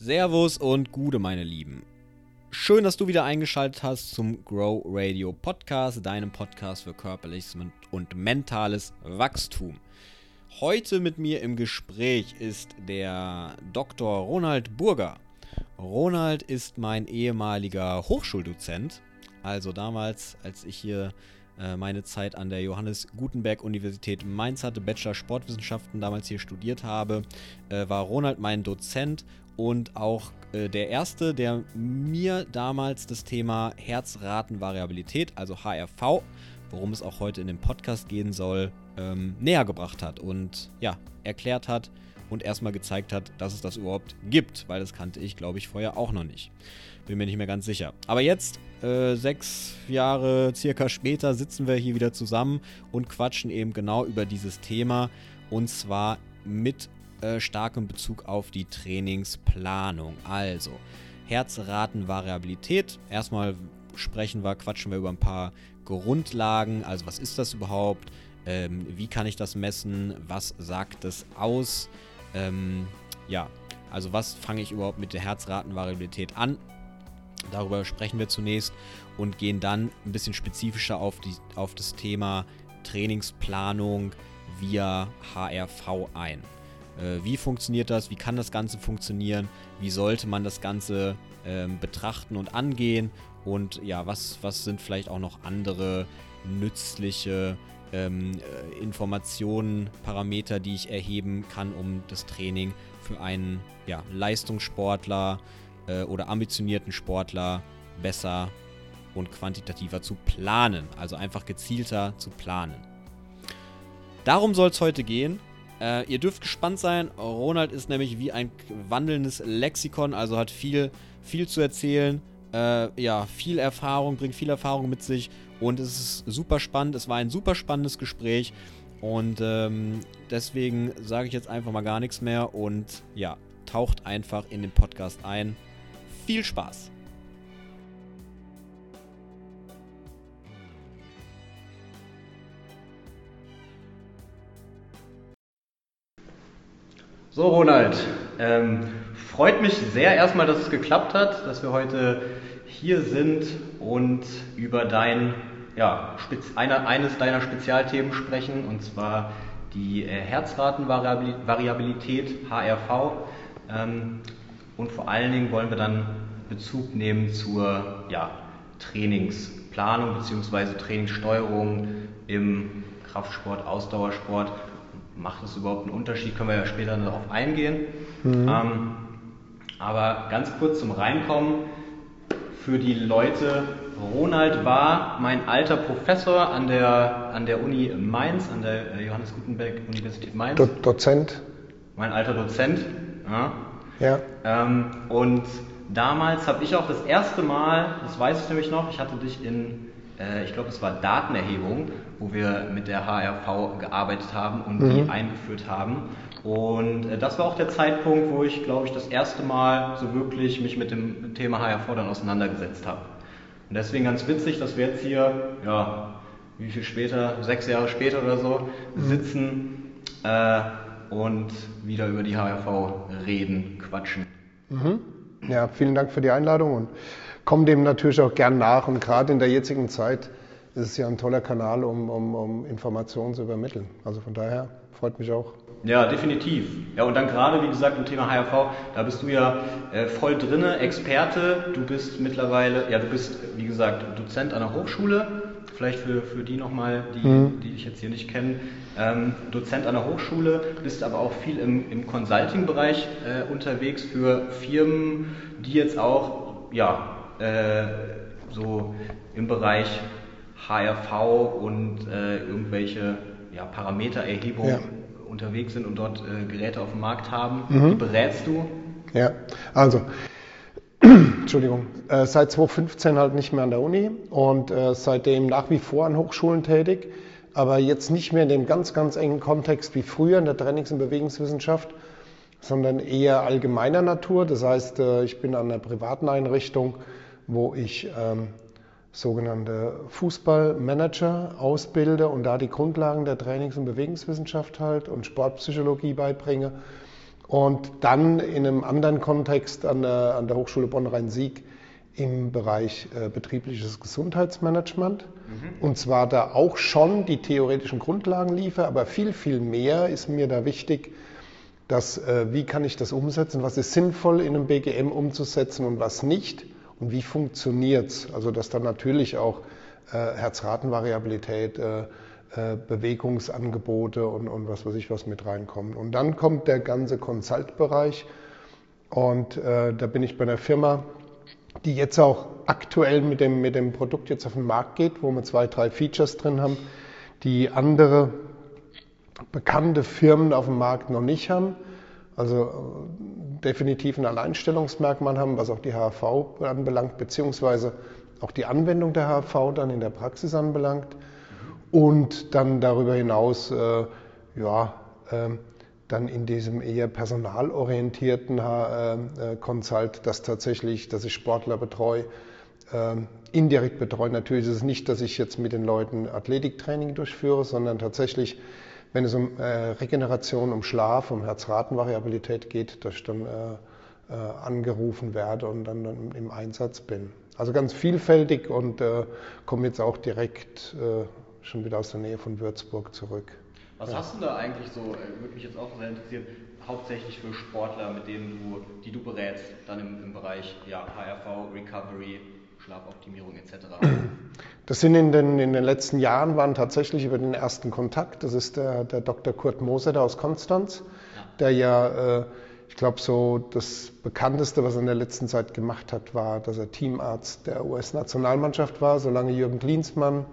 Servus und Gude, meine Lieben. Schön, dass du wieder eingeschaltet hast zum Grow Radio Podcast, deinem Podcast für körperliches und mentales Wachstum. Heute mit mir im Gespräch ist der Dr. Ronald Burger. Ronald ist mein ehemaliger Hochschuldozent. Also damals, als ich hier äh, meine Zeit an der Johannes Gutenberg Universität Mainz hatte, Bachelor Sportwissenschaften damals hier studiert habe, äh, war Ronald mein Dozent und auch äh, der erste, der mir damals das Thema Herzratenvariabilität, also HRV, worum es auch heute in dem Podcast gehen soll, ähm, näher gebracht hat und ja, erklärt hat und erstmal gezeigt hat, dass es das überhaupt gibt, weil das kannte ich, glaube ich, vorher auch noch nicht. Bin mir nicht mehr ganz sicher. Aber jetzt, äh, sechs Jahre circa später, sitzen wir hier wieder zusammen und quatschen eben genau über dieses Thema und zwar mit äh, starkem Bezug auf die Trainingsplanung. Also, Herzratenvariabilität. Erstmal sprechen wir, quatschen wir über ein paar Grundlagen. Also, was ist das überhaupt? Ähm, wie kann ich das messen? Was sagt es aus? Ähm, ja, also was fange ich überhaupt mit der Herzratenvariabilität an? Darüber sprechen wir zunächst und gehen dann ein bisschen spezifischer auf, die, auf das Thema Trainingsplanung via HRV ein. Äh, wie funktioniert das? Wie kann das Ganze funktionieren? Wie sollte man das Ganze ähm, betrachten und angehen? Und ja, was, was sind vielleicht auch noch andere nützliche ähm, äh, Informationen, Parameter, die ich erheben kann, um das Training für einen ja, Leistungssportler äh, oder ambitionierten Sportler besser und quantitativer zu planen. Also einfach gezielter zu planen. Darum soll es heute gehen. Äh, ihr dürft gespannt sein. Ronald ist nämlich wie ein wandelndes Lexikon, also hat viel, viel zu erzählen. Äh, ja, viel Erfahrung, bringt viel Erfahrung mit sich und es ist super spannend. Es war ein super spannendes Gespräch und ähm, deswegen sage ich jetzt einfach mal gar nichts mehr und ja, taucht einfach in den Podcast ein. Viel Spaß! So, Ronald, ähm, freut mich sehr erstmal, dass es geklappt hat, dass wir heute hier sind und über dein, ja, eine, eines deiner Spezialthemen sprechen, und zwar die äh, Herzratenvariabilität, HRV. Ähm, und vor allen Dingen wollen wir dann Bezug nehmen zur ja, Trainingsplanung bzw. Trainingssteuerung im Kraftsport, Ausdauersport macht das überhaupt einen Unterschied? Können wir ja später darauf eingehen. Mhm. Ähm, aber ganz kurz zum Reinkommen für die Leute. Ronald war mein alter Professor an der, an der Uni Mainz, an der äh, Johannes Gutenberg Universität Mainz. Do Dozent. Mein alter Dozent. Ja. ja. Ähm, und damals habe ich auch das erste Mal, das weiß ich nämlich noch, ich hatte dich in äh, ich glaube, es war Datenerhebung, wo wir mit der HRV gearbeitet haben und mhm. die eingeführt haben. Und äh, das war auch der Zeitpunkt, wo ich, glaube ich, das erste Mal so wirklich mich mit dem Thema HRV dann auseinandergesetzt habe. Und deswegen ganz witzig, dass wir jetzt hier, ja, wie viel später, sechs Jahre später oder so, mhm. sitzen äh, und wieder über die HRV reden, quatschen. Mhm. Ja, vielen Dank für die Einladung und komme dem natürlich auch gern nach. Und gerade in der jetzigen Zeit ist es ja ein toller Kanal, um, um, um Informationen zu übermitteln. Also von daher freut mich auch. Ja, definitiv. Ja, und dann gerade, wie gesagt, im Thema HRV, da bist du ja äh, voll drinne, Experte. Du bist mittlerweile, ja, du bist, wie gesagt, Dozent an der Hochschule. Vielleicht für, für die nochmal, die, mhm. die dich jetzt hier nicht kennen. Ähm, Dozent an der Hochschule, bist aber auch viel im, im Consulting-Bereich äh, unterwegs für Firmen, die jetzt auch, ja, äh, so im Bereich HRV und äh, irgendwelche ja, Parametererhebungen ja. unterwegs sind und dort äh, Geräte auf dem Markt haben. Mhm. Wie berätst du? Ja, also Entschuldigung, äh, seit 2015 halt nicht mehr an der Uni und äh, seitdem nach wie vor an Hochschulen tätig, aber jetzt nicht mehr in dem ganz, ganz engen Kontext wie früher in der Trainings- und Bewegungswissenschaft, sondern eher allgemeiner Natur. Das heißt, ich bin an einer privaten Einrichtung wo ich ähm, sogenannte Fußballmanager ausbilde und da die Grundlagen der Trainings- und Bewegungswissenschaft halt und Sportpsychologie beibringe. Und dann in einem anderen Kontext an der, an der Hochschule Bonn-Rhein-Sieg im Bereich äh, betriebliches Gesundheitsmanagement. Mhm. Und zwar da auch schon die theoretischen Grundlagen liefere, aber viel, viel mehr ist mir da wichtig, dass, äh, wie kann ich das umsetzen, was ist sinnvoll in einem BGM umzusetzen und was nicht und wie funktioniert es. Also dass dann natürlich auch äh, Herzratenvariabilität, äh, äh, Bewegungsangebote und, und was weiß ich was mit reinkommen. Und dann kommt der ganze Consult-Bereich und äh, da bin ich bei einer Firma, die jetzt auch aktuell mit dem, mit dem Produkt jetzt auf den Markt geht, wo wir zwei, drei Features drin haben, die andere bekannte Firmen auf dem Markt noch nicht haben. Also definitiv ein Alleinstellungsmerkmal haben, was auch die HV anbelangt, beziehungsweise auch die Anwendung der HV dann in der Praxis anbelangt. Und dann darüber hinaus, äh, ja, äh, dann in diesem eher personalorientierten äh, äh, Consult, dass tatsächlich, dass ich Sportler betreue, äh, indirekt betreue. Natürlich ist es nicht, dass ich jetzt mit den Leuten Athletiktraining durchführe, sondern tatsächlich, wenn es um äh, Regeneration, um Schlaf, um Herzratenvariabilität geht, dass ich dann äh, äh, angerufen werde und dann, dann, im Einsatz bin. Also ganz vielfältig und komme jetzt auch direkt schon wieder aus der Nähe von Würzburg zurück. Was ja. hast du da eigentlich so, äh, würde mich jetzt auch sehr interessieren, hauptsächlich für Sportler, mit denen du, die du berätst, dann im, im Bereich ja, HRV, Recovery, Schlafoptimierung etc.? Das sind in den, in den letzten Jahren waren tatsächlich über den ersten Kontakt. Das ist der, der Dr. Kurt Moser aus Konstanz, ja. der ja, äh, ich glaube, so das bekannteste, was er in der letzten Zeit gemacht hat, war, dass er Teamarzt der US-Nationalmannschaft war, solange Jürgen Klinsmann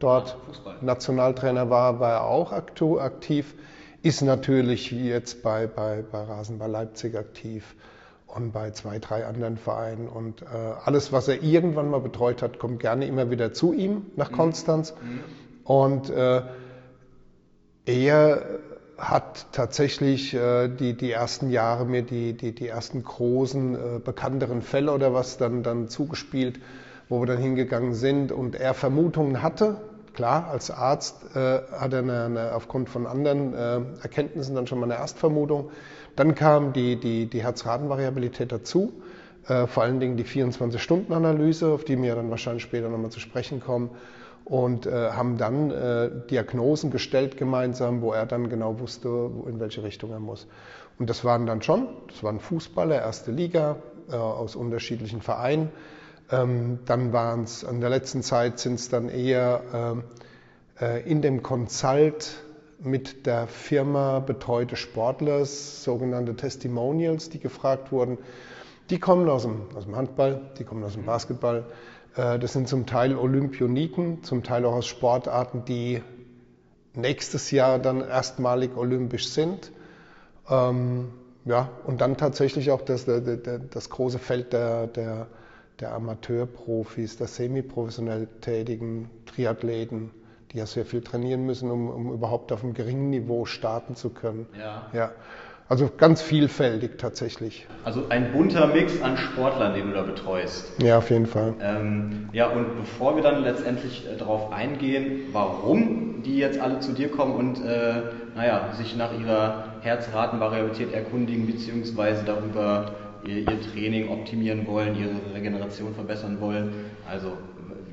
dort Fußball. Nationaltrainer war, war er auch aktiv, ist natürlich jetzt bei, bei, bei Rasenball Leipzig aktiv und bei zwei, drei anderen Vereinen. Und äh, alles, was er irgendwann mal betreut hat, kommt gerne immer wieder zu ihm nach mhm. Konstanz. Mhm. Und äh, er hat tatsächlich äh, die, die ersten Jahre mir die, die, die ersten großen, äh, bekannteren Fälle oder was dann, dann zugespielt wo wir dann hingegangen sind und er Vermutungen hatte. Klar, als Arzt äh, hat er eine, eine, aufgrund von anderen äh, Erkenntnissen dann schon mal eine Erstvermutung. Dann kam die, die, die Herzratenvariabilität dazu, äh, vor allen Dingen die 24-Stunden-Analyse, auf die wir dann wahrscheinlich später nochmal zu sprechen kommen und äh, haben dann äh, Diagnosen gestellt gemeinsam, wo er dann genau wusste, in welche Richtung er muss. Und das waren dann schon, das waren Fußballer, erste Liga, äh, aus unterschiedlichen Vereinen. Ähm, dann waren es, in der letzten Zeit sind es dann eher ähm, äh, in dem Consult mit der Firma betreute Sportler, sogenannte Testimonials, die gefragt wurden. Die kommen aus dem, aus dem Handball, die kommen aus dem mhm. Basketball. Äh, das sind zum Teil Olympioniken, zum Teil auch aus Sportarten, die nächstes Jahr dann erstmalig olympisch sind. Ähm, ja, und dann tatsächlich auch das, das, das große Feld der, der der Amateurprofis, der semiprofessionell tätigen Triathleten, die ja sehr viel trainieren müssen, um, um überhaupt auf einem geringen Niveau starten zu können. Ja. ja. Also ganz vielfältig tatsächlich. Also ein bunter Mix an Sportlern, den du da betreust. Ja, auf jeden Fall. Ähm, ja, und bevor wir dann letztendlich äh, darauf eingehen, warum die jetzt alle zu dir kommen und äh, naja, sich nach ihrer Herzratenvariabilität erkundigen, beziehungsweise darüber ihr, ihr Training optimieren wollen, ihre Regeneration verbessern wollen. Also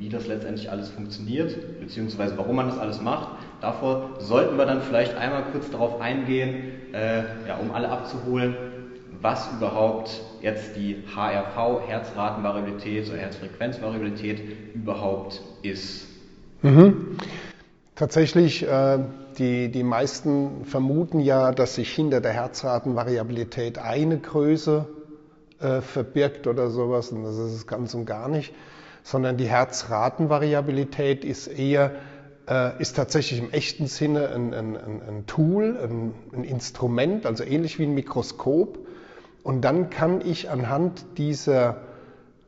wie das letztendlich alles funktioniert, beziehungsweise warum man das alles macht. Davor sollten wir dann vielleicht einmal kurz darauf eingehen, äh, ja, um alle abzuholen, was überhaupt jetzt die HRV, Herzratenvariabilität oder Herzfrequenzvariabilität überhaupt ist. Mhm. Tatsächlich, äh, die, die meisten vermuten ja, dass sich hinter der Herzratenvariabilität eine Größe äh, verbirgt oder sowas. Und das ist es ganz und gar nicht. Sondern die Herzratenvariabilität ist eher, äh, ist tatsächlich im echten Sinne ein, ein, ein Tool, ein, ein Instrument, also ähnlich wie ein Mikroskop. Und dann kann ich anhand dieser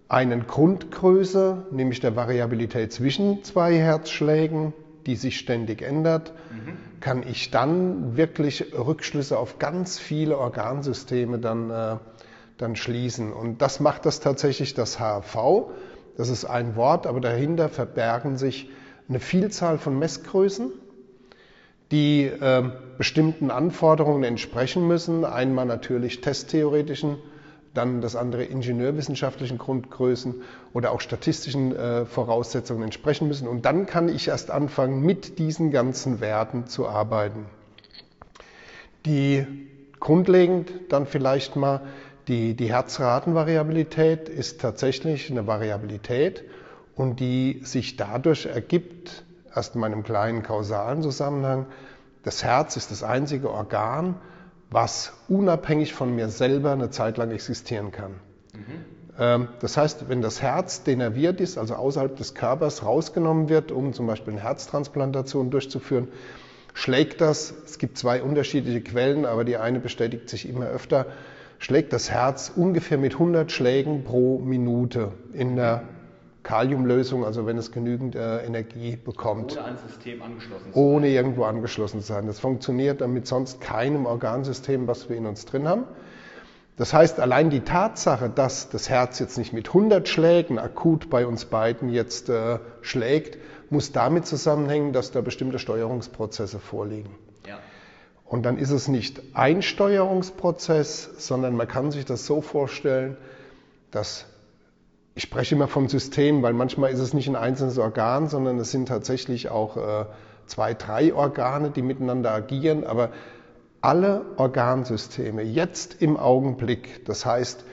einen Grundgröße, nämlich der Variabilität zwischen zwei Herzschlägen, die sich ständig ändert, mhm. kann ich dann wirklich Rückschlüsse auf ganz viele Organsysteme dann äh, dann schließen. Und das macht das tatsächlich das HV. Das ist ein Wort, aber dahinter verbergen sich eine Vielzahl von Messgrößen, die äh, bestimmten Anforderungen entsprechen müssen. Einmal natürlich testtheoretischen, dann das andere ingenieurwissenschaftlichen Grundgrößen oder auch statistischen äh, Voraussetzungen entsprechen müssen. Und dann kann ich erst anfangen, mit diesen ganzen Werten zu arbeiten. Die grundlegend dann vielleicht mal die, die Herzratenvariabilität ist tatsächlich eine Variabilität und die sich dadurch ergibt, erst in meinem kleinen kausalen Zusammenhang, das Herz ist das einzige Organ, was unabhängig von mir selber eine Zeit lang existieren kann. Mhm. Das heißt, wenn das Herz denerviert ist, also außerhalb des Körpers rausgenommen wird, um zum Beispiel eine Herztransplantation durchzuführen, schlägt das, es gibt zwei unterschiedliche Quellen, aber die eine bestätigt sich immer öfter, schlägt das Herz ungefähr mit 100 Schlägen pro Minute in der Kaliumlösung, also wenn es genügend äh, Energie bekommt. Ohne ein System angeschlossen zu Ohne irgendwo angeschlossen zu sein. Das funktioniert dann mit sonst keinem Organsystem, was wir in uns drin haben. Das heißt, allein die Tatsache, dass das Herz jetzt nicht mit 100 Schlägen akut bei uns beiden jetzt äh, schlägt, muss damit zusammenhängen, dass da bestimmte Steuerungsprozesse vorliegen. Und dann ist es nicht ein Steuerungsprozess, sondern man kann sich das so vorstellen, dass ich spreche immer vom System, weil manchmal ist es nicht ein einzelnes Organ, sondern es sind tatsächlich auch äh, zwei, drei Organe, die miteinander agieren. Aber alle Organsysteme jetzt im Augenblick, das heißt,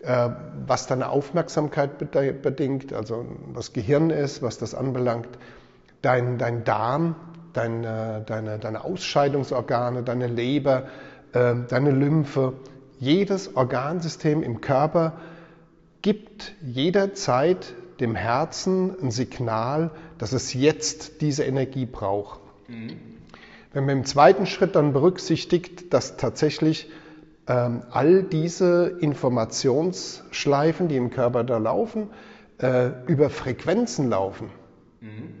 äh, was deine Aufmerksamkeit bedingt, also was Gehirn ist, was das anbelangt, dein, dein Darm, dein, äh, deine, deine Ausscheidungsorgane, deine Leber, äh, deine Lymphe, jedes Organsystem im Körper gibt jederzeit dem Herzen ein Signal, dass es jetzt diese Energie braucht. Mhm. Wenn man im zweiten Schritt dann berücksichtigt, dass tatsächlich ähm, all diese Informationsschleifen, die im Körper da laufen, äh, über Frequenzen laufen, mhm.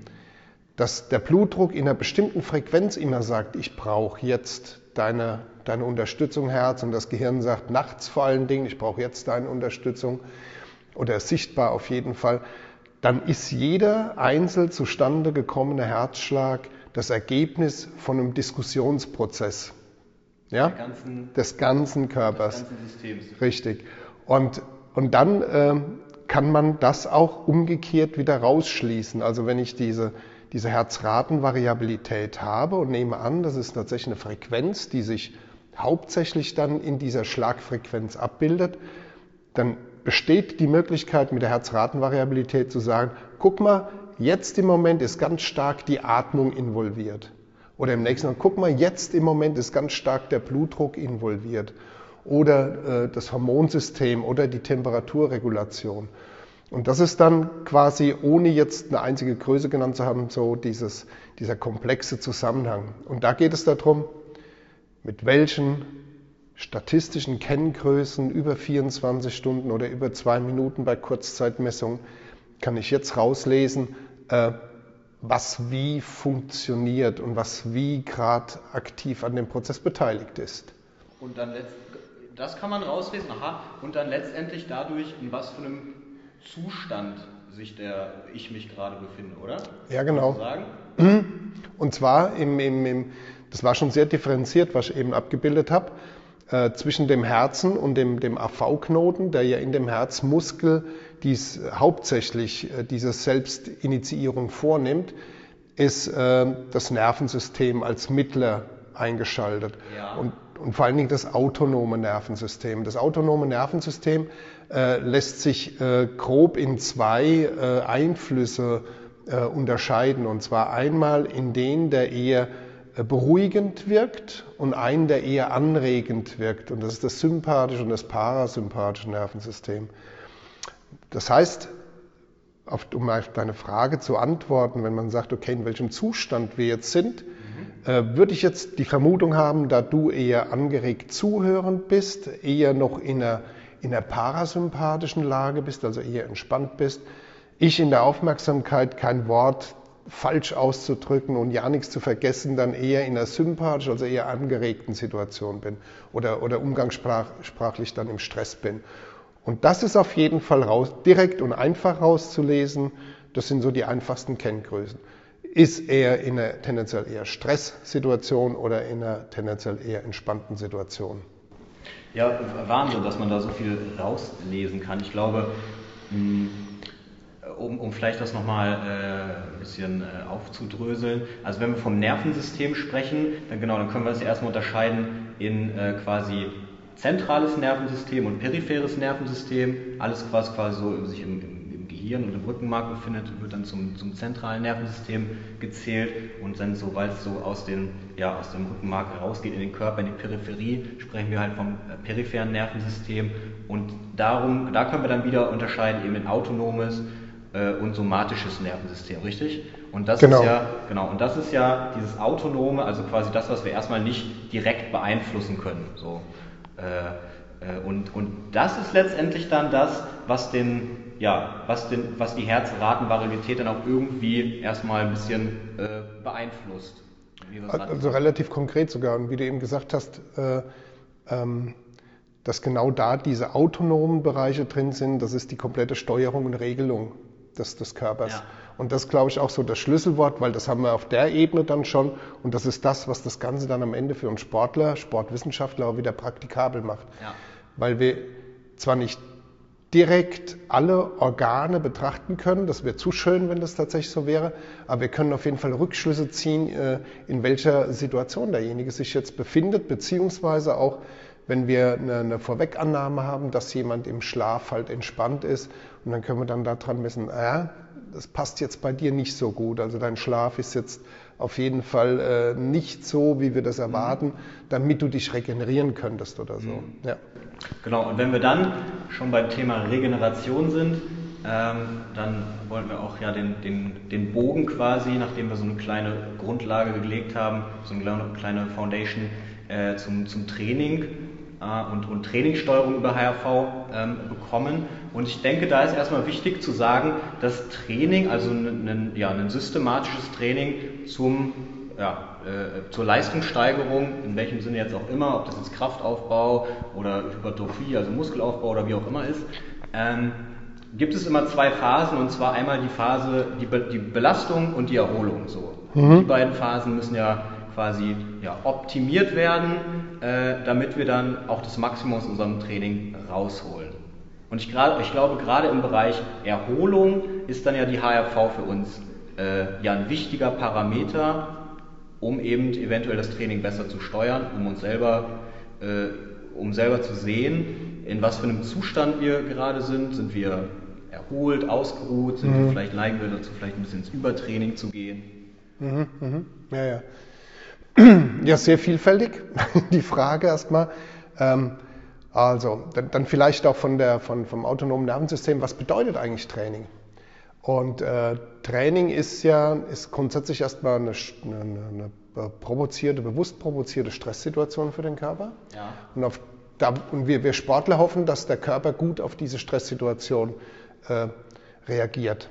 Dass der Blutdruck in einer bestimmten Frequenz immer sagt, ich brauche jetzt deine, deine Unterstützung, Herz, und das Gehirn sagt nachts vor allen Dingen, ich brauche jetzt deine Unterstützung oder sichtbar auf jeden Fall, dann ist jeder einzeln zustande gekommene Herzschlag das Ergebnis von einem Diskussionsprozess ja? ganzen, des ganzen Körpers. Des ganzen Systems. Richtig. Und, und dann äh, kann man das auch umgekehrt wieder rausschließen. Also wenn ich diese, diese Herzratenvariabilität habe und nehme an, das ist tatsächlich eine Frequenz, die sich hauptsächlich dann in dieser Schlagfrequenz abbildet, dann besteht die Möglichkeit mit der Herzratenvariabilität zu sagen, guck mal, jetzt im Moment ist ganz stark die Atmung involviert. Oder im nächsten Mal, guck mal, jetzt im Moment ist ganz stark der Blutdruck involviert. Oder äh, das Hormonsystem oder die Temperaturregulation. Und das ist dann quasi, ohne jetzt eine einzige Größe genannt zu haben, so dieses, dieser komplexe Zusammenhang. Und da geht es darum, mit welchen statistischen Kenngrößen über 24 Stunden oder über zwei Minuten bei Kurzzeitmessung kann ich jetzt rauslesen, äh, was wie funktioniert und was wie gerade aktiv an dem Prozess beteiligt ist. Und dann das kann man rauslesen, aha, und dann letztendlich dadurch, in was für einem Zustand sich der ich mich gerade befinde, oder? Ja, genau. Und zwar im, im, im, das war schon sehr differenziert, was ich eben abgebildet habe äh, zwischen dem Herzen und dem, dem AV-Knoten, der ja in dem Herzmuskel dies hauptsächlich äh, diese Selbstinitiierung vornimmt, ist äh, das Nervensystem als Mittler eingeschaltet. Ja. Und, und vor allen Dingen das autonome Nervensystem. Das autonome Nervensystem äh, lässt sich äh, grob in zwei äh, Einflüsse äh, unterscheiden. Und zwar einmal in den, der eher äh, beruhigend wirkt und einen, der eher anregend wirkt. Und das ist das sympathische und das parasympathische Nervensystem. Das heißt, um auf deine Frage zu antworten, wenn man sagt, okay, in welchem Zustand wir jetzt sind, mhm. äh, würde ich jetzt die Vermutung haben, da du eher angeregt zuhörend bist, eher noch in einer, in einer parasympathischen Lage bist, also eher entspannt bist, ich in der Aufmerksamkeit kein Wort falsch auszudrücken und ja nichts zu vergessen, dann eher in einer sympathischen, also eher angeregten Situation bin oder, oder umgangssprachlich dann im Stress bin. Und das ist auf jeden Fall raus, direkt und einfach rauszulesen. Das sind so die einfachsten Kenngrößen. Ist er in einer tendenziell eher Stresssituation oder in einer tendenziell eher entspannten Situation. Ja, Wahnsinn, dass man da so viel rauslesen kann. Ich glaube, hm, um, um vielleicht das nochmal äh, ein bisschen äh, aufzudröseln. Also wenn wir vom Nervensystem sprechen, dann genau, dann können wir das ja erstmal unterscheiden in äh, quasi zentrales Nervensystem und peripheres Nervensystem. Alles, was quasi so sich im, im Gehirn und im Rückenmark befindet, wird dann zum, zum zentralen Nervensystem gezählt. Und dann, sobald es so aus, den, ja, aus dem Rückenmark herausgeht in den Körper, in die Peripherie, sprechen wir halt vom äh, peripheren Nervensystem. Und darum, da können wir dann wieder unterscheiden eben in autonomes äh, und somatisches Nervensystem, richtig? Und das genau. ist ja, genau, und das ist ja dieses autonome, also quasi das, was wir erstmal nicht direkt beeinflussen können. So. Äh, äh, und, und das ist letztendlich dann das, was den, ja, was, den, was die Herzratenvariabilität dann auch irgendwie erstmal ein bisschen äh, beeinflusst. Also relativ konkret sogar. Und wie du eben gesagt hast, äh, ähm, dass genau da diese autonomen Bereiche drin sind, das ist die komplette Steuerung und Regelung des, des Körpers. Ja. Und das glaube ich auch so das Schlüsselwort, weil das haben wir auf der Ebene dann schon und das ist das, was das Ganze dann am Ende für uns Sportler, Sportwissenschaftler auch wieder praktikabel macht. Ja. Weil wir zwar nicht direkt alle Organe betrachten können. Das wäre zu schön, wenn das tatsächlich so wäre. Aber wir können auf jeden Fall Rückschlüsse ziehen, äh, in welcher Situation derjenige sich jetzt befindet, beziehungsweise auch wenn wir eine, Vorwegannahme haben, dass jemand im Schlaf halt entspannt ist und dann können wir dann daran messen, äh, das passt jetzt bei dir nicht so gut. Also dein Schlaf ist jetzt auf jeden Fall äh, nicht so, wie wir das erwarten, damit du dich regenerieren könntest oder so. Mhm. Ja. Genau, und wenn wir dann schon beim Thema Regeneration sind, ähm, dann wollen wir auch ja den, den, den Bogen quasi, nachdem wir so eine kleine Grundlage gelegt haben, so eine kleine Foundation äh, zum, zum Training äh, und, und Trainingssteuerung über HRV ähm, bekommen. Und ich denke, da ist erstmal wichtig zu sagen, dass Training, also ein, ja, ein systematisches Training zum, ja, äh, zur Leistungssteigerung, in welchem Sinne jetzt auch immer, ob das jetzt Kraftaufbau oder Hypertrophie, also Muskelaufbau oder wie auch immer ist, ähm, gibt es immer zwei Phasen und zwar einmal die Phase, die, Be die Belastung und die Erholung. So. Mhm. Die beiden Phasen müssen ja quasi ja, optimiert werden, äh, damit wir dann auch das Maximum aus unserem Training rausholen. Und ich, grad, ich glaube, gerade im Bereich Erholung ist dann ja die HRV für uns äh, ja ein wichtiger Parameter, um eben eventuell das Training besser zu steuern, um uns selber, äh, um selber zu sehen, in was für einem Zustand wir gerade sind. Sind wir erholt, ausgeruht, sind mhm. wir vielleicht neigen wir dazu, vielleicht ein bisschen ins Übertraining zu gehen. Mhm, mhm. Ja, ja. Ja, sehr vielfältig, die Frage erstmal. Ähm, also, dann, dann, vielleicht auch von der, von, vom autonomen Nervensystem, was bedeutet eigentlich Training? Und äh, Training ist ja ist grundsätzlich erstmal eine, eine, eine provozierte, bewusst provozierte Stresssituation für den Körper. Ja. Und, auf, da, und wir, wir Sportler hoffen, dass der Körper gut auf diese Stresssituation äh, reagiert.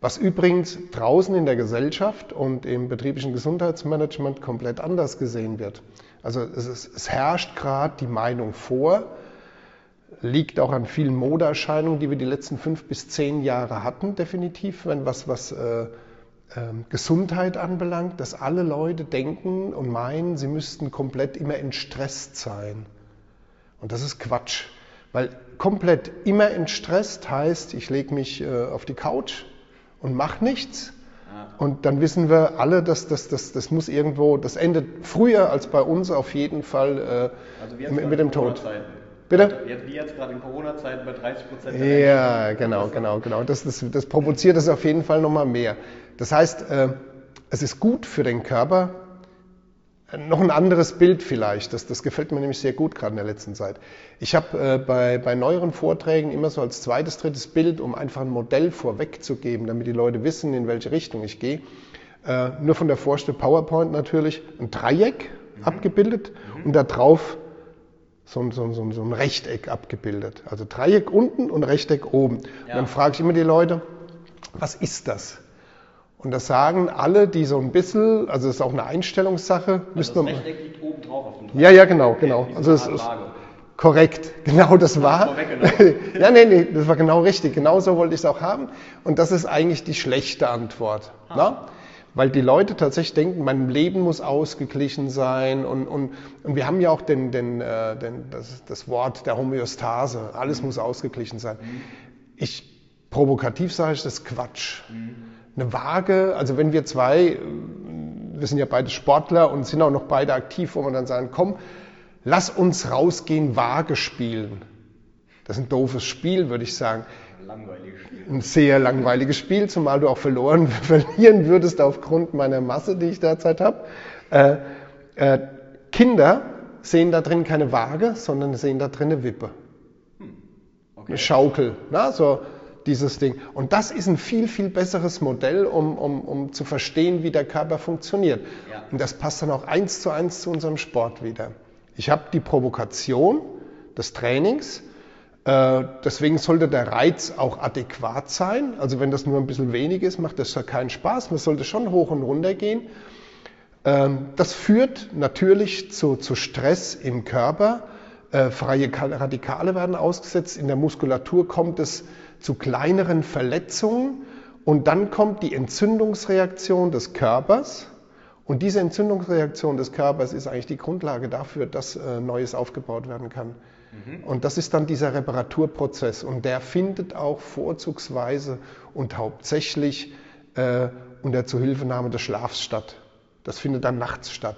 Was übrigens draußen in der Gesellschaft und im betrieblichen Gesundheitsmanagement komplett anders gesehen wird. Also es, ist, es herrscht gerade die Meinung vor, liegt auch an vielen Modeerscheinungen, die wir die letzten fünf bis zehn Jahre hatten, definitiv, wenn was, was äh, äh, Gesundheit anbelangt, dass alle Leute denken und meinen, sie müssten komplett immer entstresst sein. Und das ist Quatsch. Weil komplett immer entstresst heißt, ich lege mich äh, auf die Couch, und mach nichts. Und dann wissen wir alle, dass das, das, das muss irgendwo, das endet früher als bei uns auf jeden Fall äh, also mit, mit dem Tod. Bitte? Wie jetzt gerade in Corona-Zeiten bei 30 Prozent. Ja, genau, genau, genau. Das, das, das provoziert es auf jeden Fall nochmal mehr. Das heißt, äh, es ist gut für den Körper, noch ein anderes Bild vielleicht, das, das gefällt mir nämlich sehr gut gerade in der letzten Zeit. Ich habe äh, bei, bei neueren Vorträgen immer so als zweites, drittes Bild, um einfach ein Modell vorwegzugeben, damit die Leute wissen, in welche Richtung ich gehe. Äh, nur von der Vorstellung PowerPoint natürlich ein Dreieck mhm. abgebildet mhm. und da drauf so, so, so, so, ein Rechteck abgebildet. Also Dreieck unten und Rechteck oben. Ja. Und dann frage ich immer die Leute, was ist das? Und das sagen alle, die so ein bisschen, also das ist auch eine Einstellungssache. Also das Rechteck liegt oben drauf auf dem Teil. Ja, ja, genau, genau. Also es ist korrekt, genau das war. ja, nee, nee, das war genau richtig. Genau so wollte ich es auch haben. Und das ist eigentlich die schlechte Antwort. Ah. Weil die Leute tatsächlich denken, mein Leben muss ausgeglichen sein und, und, und wir haben ja auch den, den, äh, den, das, das Wort der Homöostase, alles mhm. muss ausgeglichen sein. Ich, provokativ sage ich, das ist Quatsch. Mhm. Eine Waage, also wenn wir zwei, wir sind ja beide Sportler und sind auch noch beide aktiv, wo man dann sagen, komm, lass uns rausgehen, Waage spielen. Das ist ein doofes Spiel, würde ich sagen. Langweiliges Spiel. Ein sehr langweiliges Spiel, zumal du auch verloren verlieren würdest aufgrund meiner Masse, die ich derzeit habe. Äh, äh, Kinder sehen da drin keine Waage, sondern sehen da drin eine Wippe. Hm. Okay. Eine Schaukel, na, so dieses Ding. Und das ist ein viel, viel besseres Modell, um, um, um zu verstehen, wie der Körper funktioniert. Ja. Und das passt dann auch eins zu eins zu unserem Sport wieder. Ich habe die Provokation des Trainings, deswegen sollte der Reiz auch adäquat sein. Also wenn das nur ein bisschen wenig ist, macht das ja keinen Spaß. Man sollte schon hoch und runter gehen. Ähm, das führt natürlich zu, zu Stress im Körper. Äh, freie Radikale werden ausgesetzt. In der Muskulatur kommt es zu kleineren Verletzungen. Und dann kommt die Entzündungsreaktion des Körpers. Und diese Entzündungsreaktion des Körpers ist eigentlich die Grundlage dafür, dass äh, Neues aufgebaut werden kann. Mhm. Und das ist dann dieser Reparaturprozess und der findet auch vorzugsweise und hauptsächlich äh, unter Zuhilfenahme des Schlafs statt. Das findet dann nachts statt.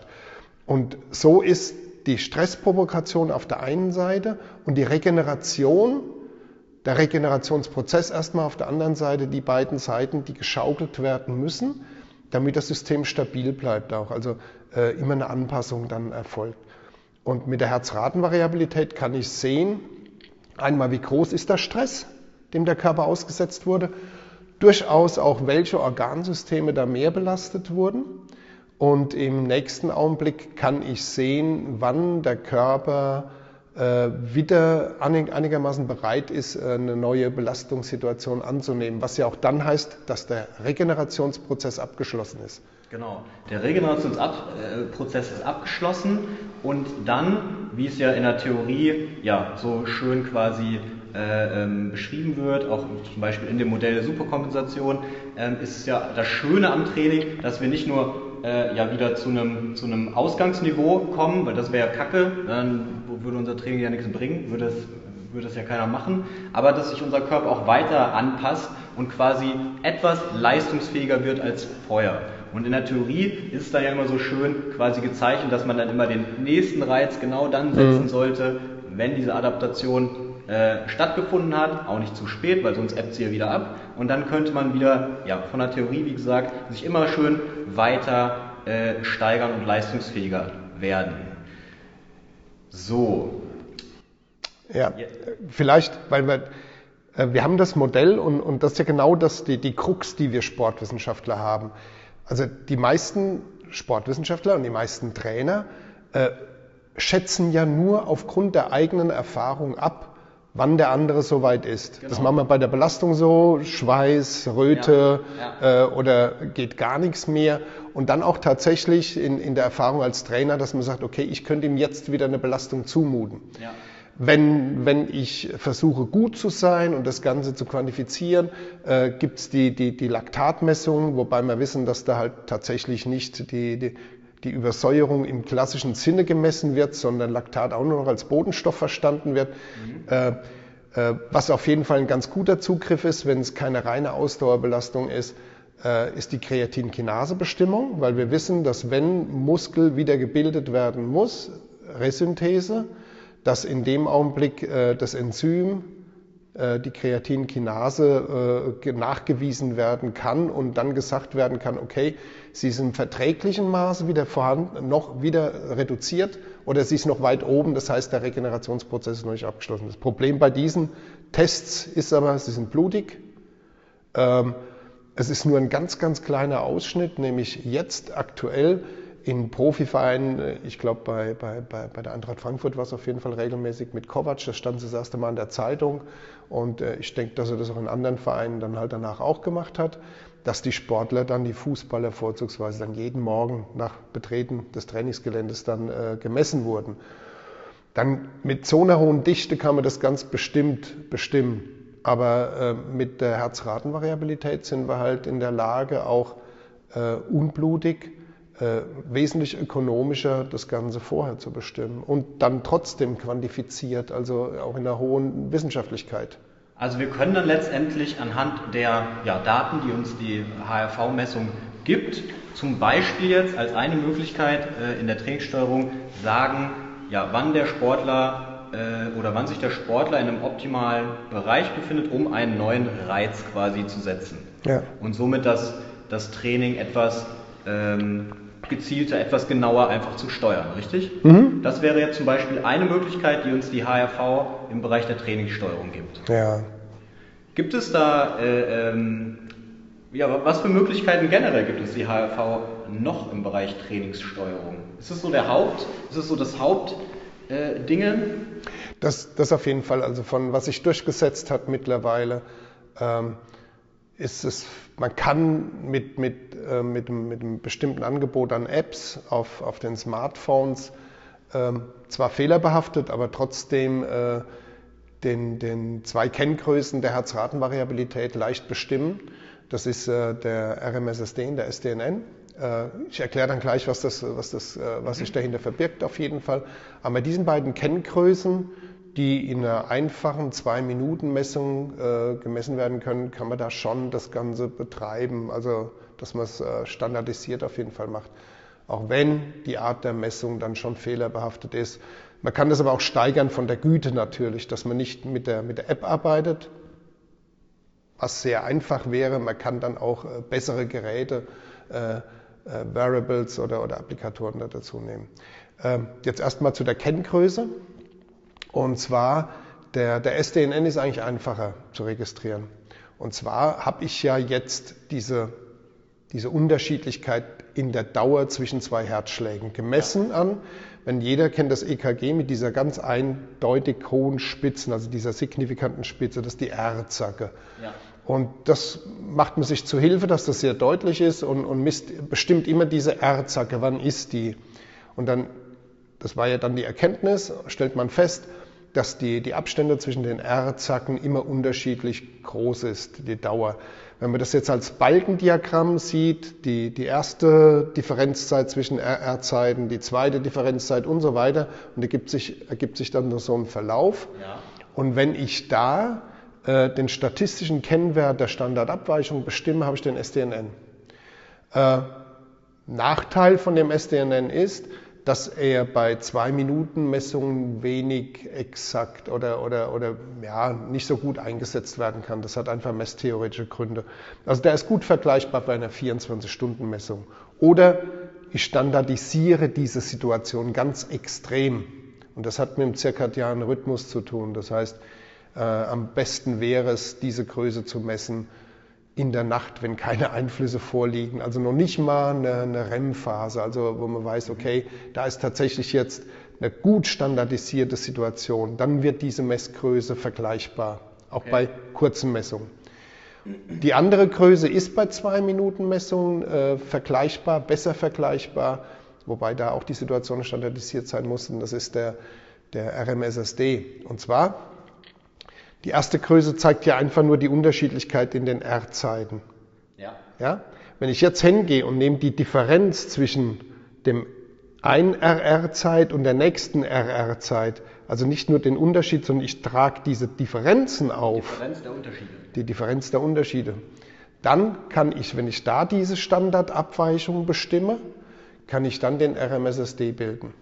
Und so ist die Stressprovokation auf der einen Seite und die Regeneration, der Regenerationsprozess erstmal auf der anderen Seite, die beiden Seiten, die geschaukelt werden müssen, damit das System stabil bleibt auch. Also äh, immer eine Anpassung dann erfolgt. Und mit der Herzratenvariabilität kann ich sehen, einmal wie groß ist der Stress, dem der Körper ausgesetzt wurde, durchaus auch welche Organsysteme da mehr belastet wurden. Und im nächsten Augenblick kann ich sehen, wann der Körper äh, wieder einigermaßen bereit ist, äh, eine neue Belastungssituation anzunehmen, was ja auch dann heißt, dass der Regenerationsprozess abgeschlossen ist. Genau, der Regenerationsprozess ist abgeschlossen und dann, wie es ja in der Theorie ja so schön quasi äh, ähm, beschrieben wird, auch zum Beispiel in dem Modell der Superkompensation, ähm, ist es ja das Schöne am Training, dass wir nicht nur äh, ja wieder zu einem, zu einem Ausgangsniveau kommen, weil das wäre ja kacke, dann würde unser Training ja nichts bringen, würde das, würde das ja keiner machen, aber dass sich unser Körper auch weiter anpasst und quasi etwas leistungsfähiger wird als vorher. Und in der Theorie ist es da ja immer so schön quasi gezeichnet, dass man dann immer den nächsten Reiz genau dann setzen mhm. sollte, wenn diese Adaptation äh, stattgefunden hat, auch nicht zu spät, weil sonst ebbt sie ja wieder ab. Und dann könnte man wieder, ja, von der Theorie, wie gesagt, sich immer schön weiter äh, steigern und leistungsfähiger werden. So. Ja, vielleicht, weil wir, äh, wir haben das Modell und, und das ist ja genau das, die, die Krux, die wir Sportwissenschaftler haben. Also die meisten Sportwissenschaftler und die meisten Trainer äh, schätzen ja nur aufgrund der eigenen Erfahrung ab, wann der andere soweit ist. Genau. Das machen wir bei der Belastung so, Schweiß, Röte ja, ja. Äh, oder geht gar nichts mehr. Und dann auch tatsächlich in, in der Erfahrung als Trainer, dass man sagt, okay, ich könnte ihm jetzt wieder eine Belastung zumuten. Ja. Wenn, wenn ich versuche, gut zu sein und das Ganze zu quantifizieren, äh, gibt es die, die, die Laktatmessung, wobei wir wissen, dass da halt tatsächlich nicht die, die, die Übersäuerung im klassischen Sinne gemessen wird, sondern Laktat auch nur noch als Bodenstoff verstanden wird. Mhm. Äh, äh, was auf jeden Fall ein ganz guter Zugriff ist, wenn es keine reine Ausdauerbelastung ist, äh, ist die Kreatinkinasebestimmung, weil wir wissen, dass wenn Muskel wieder gebildet werden muss, Resynthese, dass in dem Augenblick äh, das Enzym, äh, die Kreatinkinase, äh, nachgewiesen werden kann und dann gesagt werden kann, okay, sie ist im verträglichen Maße wieder vorhanden, noch wieder reduziert oder sie ist noch weit oben, das heißt, der Regenerationsprozess ist noch nicht abgeschlossen. Das Problem bei diesen Tests ist aber, sie sind blutig. Ähm, es ist nur ein ganz, ganz kleiner Ausschnitt, nämlich jetzt aktuell in Profivereinen, äh, ich glaube bei, bei, bei, bei der Eintracht Frankfurt war es auf jeden Fall regelmäßig mit Kovac, das stand das erste Mal in der Zeitung und äh, ich denke, dass er das auch in anderen Vereinen dann halt danach auch gemacht hat, dass die Sportler dann, die Fußballer vorzugsweise dann jeden Morgen nach Betreten des Trainingsgeländes dann äh, gemessen wurden. Dann mit so einer hohen Dichte kann man das ganz bestimmt bestimmen. Aber äh, mit der Herzratenvariabilität sind wir halt in der Lage, auch äh, unblutig, äh, wesentlich ökonomischer, das Ganze vorher zu bestimmen und dann trotzdem quantifiziert, also auch in einer hohen Wissenschaftlichkeit. Also wir können dann letztendlich anhand der ja, Daten, die uns die HRV-Messung gibt, zum Beispiel jetzt als eine Möglichkeit äh, in der Trainingssteuerung sagen, ja, wann der Sportler äh, oder wann sich der Sportler in einem optimalen Bereich befindet, um einen neuen Reiz quasi zu setzen. Ja. Und somit das, das Training etwas ähm, gezielter, etwas genauer einfach zu steuern, richtig? Mhm. Das wäre jetzt zum Beispiel eine Möglichkeit, die uns die HRV im Bereich der Trainingssteuerung gibt. Ja. Gibt es da, äh, ähm, ja, was für Möglichkeiten generell gibt es die HRV noch im Bereich Trainingssteuerung? Ist es so der Haupt, ist es so das Hauptding? Äh, das, das auf jeden Fall, also von was sich durchgesetzt hat mittlerweile. Ähm, ist es, man kann mit, mit, äh, mit, mit einem bestimmten Angebot an Apps auf, auf den Smartphones ähm, zwar fehlerbehaftet, aber trotzdem äh, den, den zwei Kenngrößen der Herzratenvariabilität leicht bestimmen. Das ist äh, der RMSSD und der SDNN. Äh, ich erkläre dann gleich, was, das, was, das, äh, was sich dahinter verbirgt auf jeden Fall. Aber bei diesen beiden Kenngrößen die in einer einfachen Zwei-Minuten-Messung äh, gemessen werden können, kann man da schon das Ganze betreiben. Also, dass man es äh, standardisiert auf jeden Fall macht. Auch wenn die Art der Messung dann schon fehlerbehaftet ist. Man kann das aber auch steigern von der Güte natürlich, dass man nicht mit der, mit der App arbeitet, was sehr einfach wäre. Man kann dann auch äh, bessere Geräte, äh, äh, Variables oder, oder Applikatoren da dazu nehmen. Ähm, jetzt erstmal zu der Kenngröße. Und zwar, der, der SDNN ist eigentlich einfacher zu registrieren. Und zwar habe ich ja jetzt diese, diese Unterschiedlichkeit in der Dauer zwischen zwei Herzschlägen gemessen an. Wenn jeder kennt das EKG mit dieser ganz eindeutig hohen Spitzen, also dieser signifikanten Spitze, das ist die R-Zacke. Ja. Und das macht man sich zu Hilfe, dass das sehr deutlich ist und, und misst, bestimmt immer diese R-Zacke, wann ist die. Und dann, das war ja dann die Erkenntnis, stellt man fest, dass die, die Abstände zwischen den R-Zacken immer unterschiedlich groß ist, die Dauer. Wenn man das jetzt als Balkendiagramm sieht, die, die erste Differenzzeit zwischen RR-Zeiten, die zweite Differenzzeit und so weiter, und ergibt sich, ergibt sich dann so ein Verlauf. Ja. Und wenn ich da äh, den statistischen Kennwert der Standardabweichung bestimme, habe ich den SDNN. Äh, Nachteil von dem SDNN ist, dass er bei zwei Minuten Messungen wenig exakt oder, oder, oder ja, nicht so gut eingesetzt werden kann. Das hat einfach messtheoretische Gründe. Also der ist gut vergleichbar bei einer 24-Stunden-Messung. Oder ich standardisiere diese Situation ganz extrem. Und das hat mit dem zirkadianen Rhythmus zu tun. Das heißt, äh, am besten wäre es, diese Größe zu messen in der Nacht, wenn keine Einflüsse vorliegen. Also noch nicht mal eine, eine REM-Phase, also wo man weiß, okay, da ist tatsächlich jetzt eine gut standardisierte Situation. Dann wird diese Messgröße vergleichbar, auch okay. bei kurzen Messungen. Die andere Größe ist bei zwei Minuten Messungen äh, vergleichbar, besser vergleichbar, wobei da auch die Situation standardisiert sein muss. Und das ist der, der RMSSD. Und zwar die erste Größe zeigt ja einfach nur die Unterschiedlichkeit in den R-Zeiten. Ja. ja. Wenn ich jetzt hingehe und nehme die Differenz zwischen dem einen RR-Zeit und der nächsten RR-Zeit, also nicht nur den Unterschied, sondern ich trage diese Differenzen auf. Die Differenz der Unterschiede. Die Differenz der Unterschiede. Dann kann ich, wenn ich da diese Standardabweichung bestimme, kann ich dann den RMSSD bilden.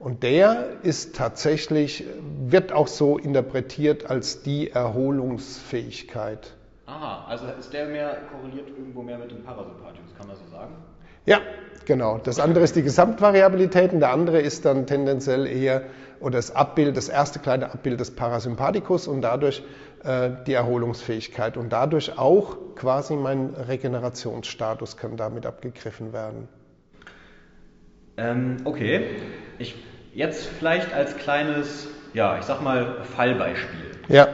Und der ist tatsächlich, wird auch so interpretiert als die Erholungsfähigkeit. Aha, also ist der mehr korreliert irgendwo mehr mit dem Parasympathikus, kann man so sagen? Ja, genau. Das andere ist die Gesamtvariabilität und der andere ist dann tendenziell eher oder das Abbild, das erste kleine Abbild des Parasympathikus und dadurch äh, die Erholungsfähigkeit und dadurch auch quasi mein Regenerationsstatus kann damit abgegriffen werden. Ähm, okay, ich Jetzt vielleicht als kleines, ja, ich sag mal, Fallbeispiel. Ja.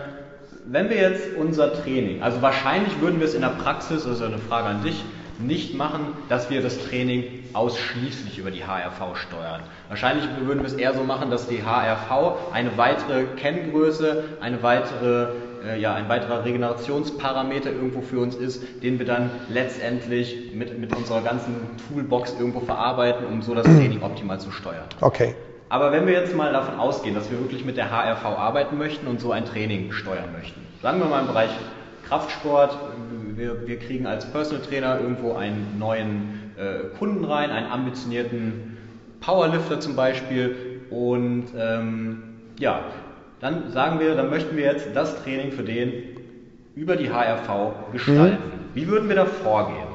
Wenn wir jetzt unser Training, also wahrscheinlich würden wir es in der Praxis, das ist eine Frage an dich, nicht machen, dass wir das Training ausschließlich über die HRV steuern. Wahrscheinlich würden wir es eher so machen, dass die HRV eine weitere Kenngröße, eine weitere äh, ja, ein weiterer Regenerationsparameter irgendwo für uns ist, den wir dann letztendlich mit, mit unserer ganzen Toolbox irgendwo verarbeiten, um so das Training optimal zu steuern. Okay. Aber wenn wir jetzt mal davon ausgehen, dass wir wirklich mit der HRV arbeiten möchten und so ein Training steuern möchten, sagen wir mal im Bereich Kraftsport, wir, wir kriegen als Personal Trainer irgendwo einen neuen äh, Kunden rein, einen ambitionierten Powerlifter zum Beispiel und ähm, ja, dann sagen wir, dann möchten wir jetzt das Training für den über die HRV gestalten. Mhm. Wie würden wir da vorgehen?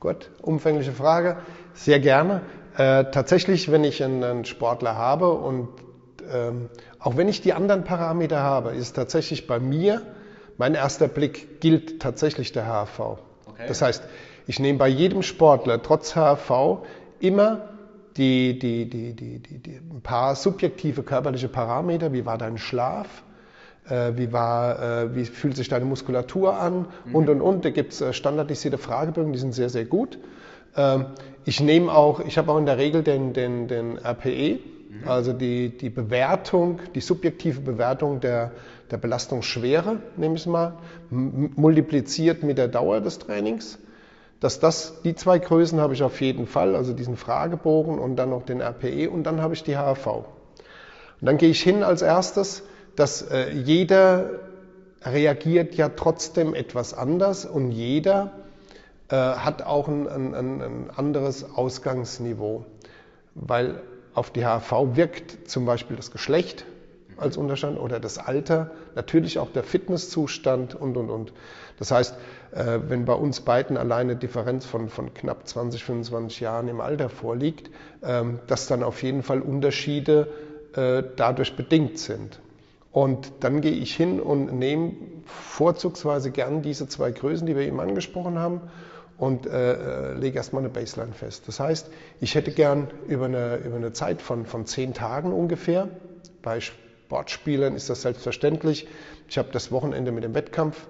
Gut, umfängliche Frage. Sehr gerne. Äh, tatsächlich, wenn ich einen, Sportler habe und ähm, auch wenn ich die anderen Parameter habe, ist tatsächlich bei mir mein erster Blick gilt tatsächlich der HRV. Okay. Das heißt, ich nehme bei jedem Sportler trotz HRV immer die, die, die, die, die, die ein paar subjektive körperliche Parameter, wie war dein Schlaf, äh, wie, war, äh, wie fühlt sich deine Muskulatur an mhm. und und und. Da gibt es standardisierte Fragebögen, die sind sehr, sehr gut. Ähm, ich nehme auch, ich habe auch in der Regel den, den, den RPE, mhm. also die, die Bewertung, die subjektive Bewertung der, der Belastungsschwere, nehme ich es mal, multipliziert mit der Dauer des Trainings dass das, die zwei Größen habe ich auf jeden Fall, also diesen Fragebogen und dann noch den RPE und dann habe ich die HRV. Und dann gehe ich hin als erstes, dass äh, jeder reagiert ja trotzdem etwas anders und jeder äh, hat auch ein, ein, ein anderes Ausgangsniveau, weil auf die HRV wirkt zum Beispiel das Geschlecht als Unterstand oder das Alter, natürlich auch der Fitnesszustand und, und, und. Das heißt, äh, wenn bei uns beiden alleine Differenz von, von knapp 20, 25 Jahren im Alter vorliegt, ähm, dass dann auf jeden Fall Unterschiede äh, dadurch bedingt sind. Und dann gehe ich hin und nehme vorzugsweise gern diese zwei Größen, die wir eben angesprochen haben, und äh, lege erstmal eine Baseline fest. Das heißt, ich hätte gern über eine, über eine Zeit von, von zehn Tagen ungefähr, bei Sportspielern ist das selbstverständlich. Ich habe das Wochenende mit dem Wettkampf,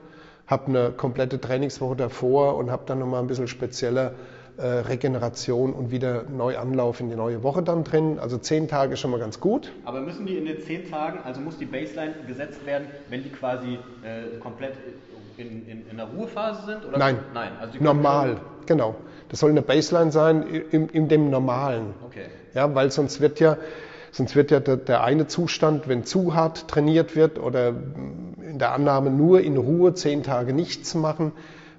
habe eine komplette Trainingswoche davor und habe dann nochmal ein bisschen spezielle äh, Regeneration und wieder Neuanlauf in die neue Woche dann drin. Also zehn Tage ist schon mal ganz gut. Aber müssen die in den zehn Tagen, also muss die Baseline gesetzt werden, wenn die quasi äh, komplett in, in, in, der Ruhephase sind? Oder? Nein, Nein also normal, genau. Das soll eine Baseline sein in, in dem Normalen. Okay. Ja, weil sonst wird ja Sonst wird ja der, der eine Zustand, wenn zu hart trainiert wird oder in der Annahme nur in Ruhe zehn Tage nichts machen,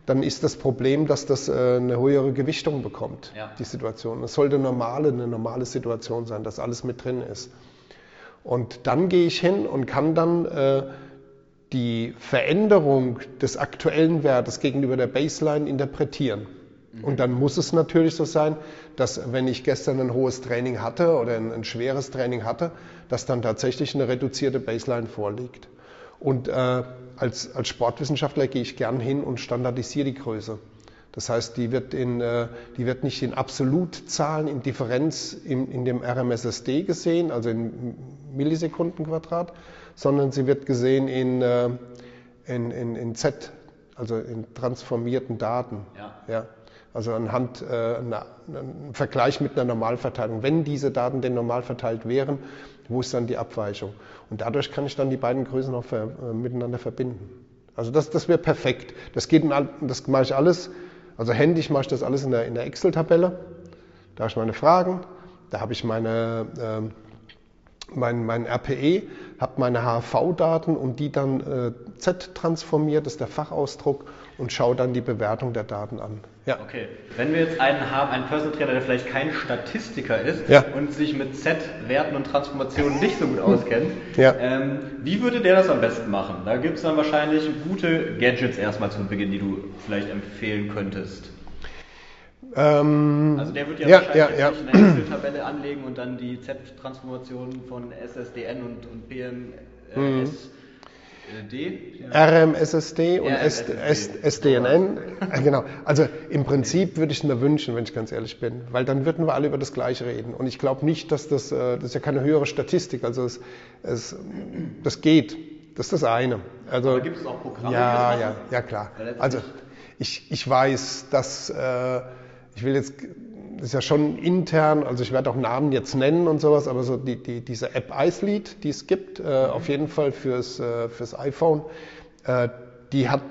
dann ist das Problem, dass das äh, eine höhere Gewichtung bekommt, ja. die Situation. Es sollte normale, eine normale Situation sein, dass alles mit drin ist. Und dann gehe ich hin und kann dann äh, die Veränderung des aktuellen Wertes gegenüber der Baseline interpretieren. Und dann muss es natürlich so sein, dass wenn ich gestern ein hohes Training hatte oder ein, ein schweres Training hatte, dass dann tatsächlich eine reduzierte Baseline vorliegt. Und äh, als, als Sportwissenschaftler gehe ich gern hin und standardisiere die Größe. Das heißt, die wird, in, äh, die wird nicht in Absolutzahlen, in Differenz in, in dem RMSSD gesehen, also in Millisekundenquadrat, sondern sie wird gesehen in, äh, in, in, in Z, also in transformierten Daten. Ja. ja. Also anhand äh, einer, einem Vergleich mit einer Normalverteilung. Wenn diese Daten denn normal verteilt wären, wo ist dann die Abweichung? Und dadurch kann ich dann die beiden Größen auch ver, äh, miteinander verbinden. Also das, das wäre perfekt. Das geht, in, das mache ich alles, also händisch mache ich das alles in der, in der Excel-Tabelle. Da habe ich meine Fragen, da habe ich meine, äh, mein, mein RPE, habe meine HV-Daten und die dann äh, Z transformiert, das ist der Fachausdruck, und schaue dann die Bewertung der Daten an. Ja. Okay. Wenn wir jetzt einen haben, einen Personal Trainer, der vielleicht kein Statistiker ist ja. und sich mit Z-Werten und Transformationen nicht so gut auskennt, ja. ähm, wie würde der das am besten machen? Da gibt es dann wahrscheinlich gute Gadgets erstmal zum Beginn, die du vielleicht empfehlen könntest. Ähm, also der wird ja, ja wahrscheinlich ja, ja. eine Excel-Tabelle anlegen und dann die Z-Transformation von SSDN und, und PMS. D? RMSSD und. SDNN. Genau. Also im Prinzip würde ich es mir wünschen, wenn ich ganz ehrlich bin, weil dann würden wir alle über das Gleiche reden. Und ich glaube nicht, dass das, äh, das ist ja keine höhere Statistik, also es, es, das geht. Das ist das eine. Also, gibt es auch Programme? Ja, ja, ja klar. Also ich, ich weiß, dass, äh, ich will jetzt, das ist ja schon intern, also ich werde auch Namen jetzt nennen und sowas, aber so die, die, diese App iSleet, die es gibt, äh, mhm. auf jeden Fall fürs, äh, fürs iPhone, äh, die hat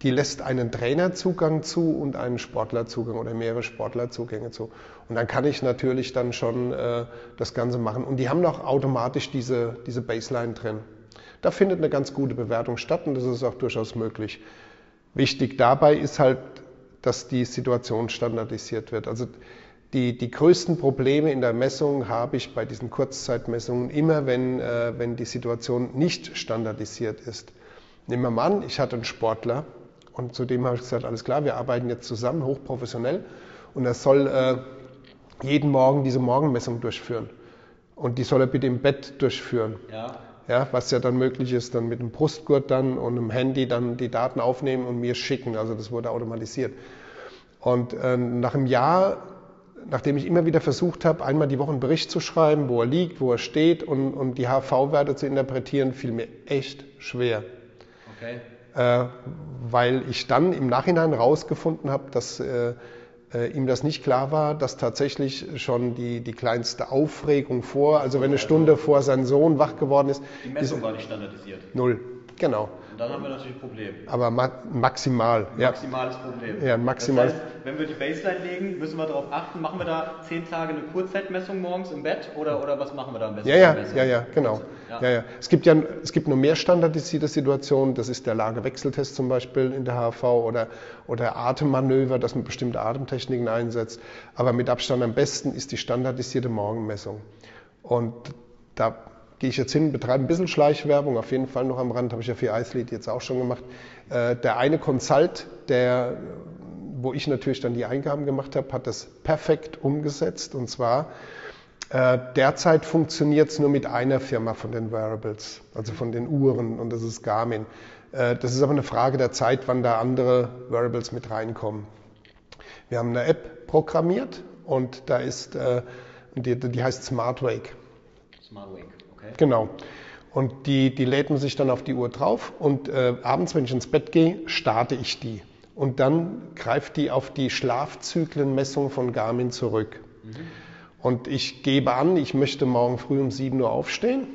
die lässt einen Trainerzugang zu und einen Sportlerzugang oder mehrere Sportlerzugänge zu. Und dann kann ich natürlich dann schon äh, das Ganze machen. Und die haben auch automatisch diese, diese Baseline drin. Da findet eine ganz gute Bewertung statt und das ist auch durchaus möglich. Wichtig dabei ist halt, dass die Situation standardisiert wird. Also die, die größten Probleme in der Messung habe ich bei diesen Kurzzeitmessungen immer, wenn, äh, wenn die Situation nicht standardisiert ist. Nehmen wir mal an, ich hatte einen Sportler, und zudem habe ich gesagt, alles klar, wir arbeiten jetzt zusammen, hochprofessionell. Und er soll äh, jeden Morgen diese Morgenmessung durchführen. Und die soll er bitte im Bett durchführen. Ja. Ja, was ja dann möglich ist, dann mit dem Brustgurt dann und einem Handy dann die Daten aufnehmen und mir schicken. Also das wurde automatisiert. Und äh, nach einem Jahr, nachdem ich immer wieder versucht habe, einmal die Woche einen Bericht zu schreiben, wo er liegt, wo er steht und, und die HV-Werte zu interpretieren, fiel mir echt schwer. Okay äh, weil ich dann im Nachhinein herausgefunden habe, dass äh, ihm das nicht klar war, dass tatsächlich schon die, die kleinste Aufregung vor, also wenn eine Stunde vor sein Sohn wach geworden ist. Die Messung ist, war nicht standardisiert. Null, genau. Und dann haben wir natürlich ein Problem. Aber ma maximal. Ein maximales Problem. Ja, maximal. Das heißt, wenn wir die Baseline legen, müssen wir darauf achten, machen wir da zehn Tage eine Kurzzeitmessung morgens im Bett oder, oder was machen wir da am besten? Ja, ja, ja, ja, genau. Ja. ja. Ja, Es gibt ja es gibt nur mehr standardisierte Situationen, das ist der Lagewechseltest zum Beispiel in der HV oder, oder Atemmanöver, dass man bestimmte Atemtechniken einsetzt. Aber mit Abstand am besten ist die standardisierte Morgenmessung. Und da gehe ich jetzt hin, betreibe ein bisschen Schleichwerbung, auf jeden Fall noch am Rand, habe ich ja für iSlead jetzt auch schon gemacht. Äh, der eine Consult, der, wo ich natürlich dann die Eingaben gemacht habe, hat das perfekt umgesetzt und zwar äh, derzeit funktioniert es nur mit einer Firma von den Wearables, also von den Uhren und das ist Garmin. Äh, das ist aber eine Frage der Zeit, wann da andere Wearables mit reinkommen. Wir haben eine App programmiert und da ist, die, die heißt SmartWake. SmartWake. Genau. Und die, die lädt man sich dann auf die Uhr drauf und äh, abends, wenn ich ins Bett gehe, starte ich die. Und dann greift die auf die Schlafzyklenmessung von Garmin zurück. Mhm. Und ich gebe an, ich möchte morgen früh um 7 Uhr aufstehen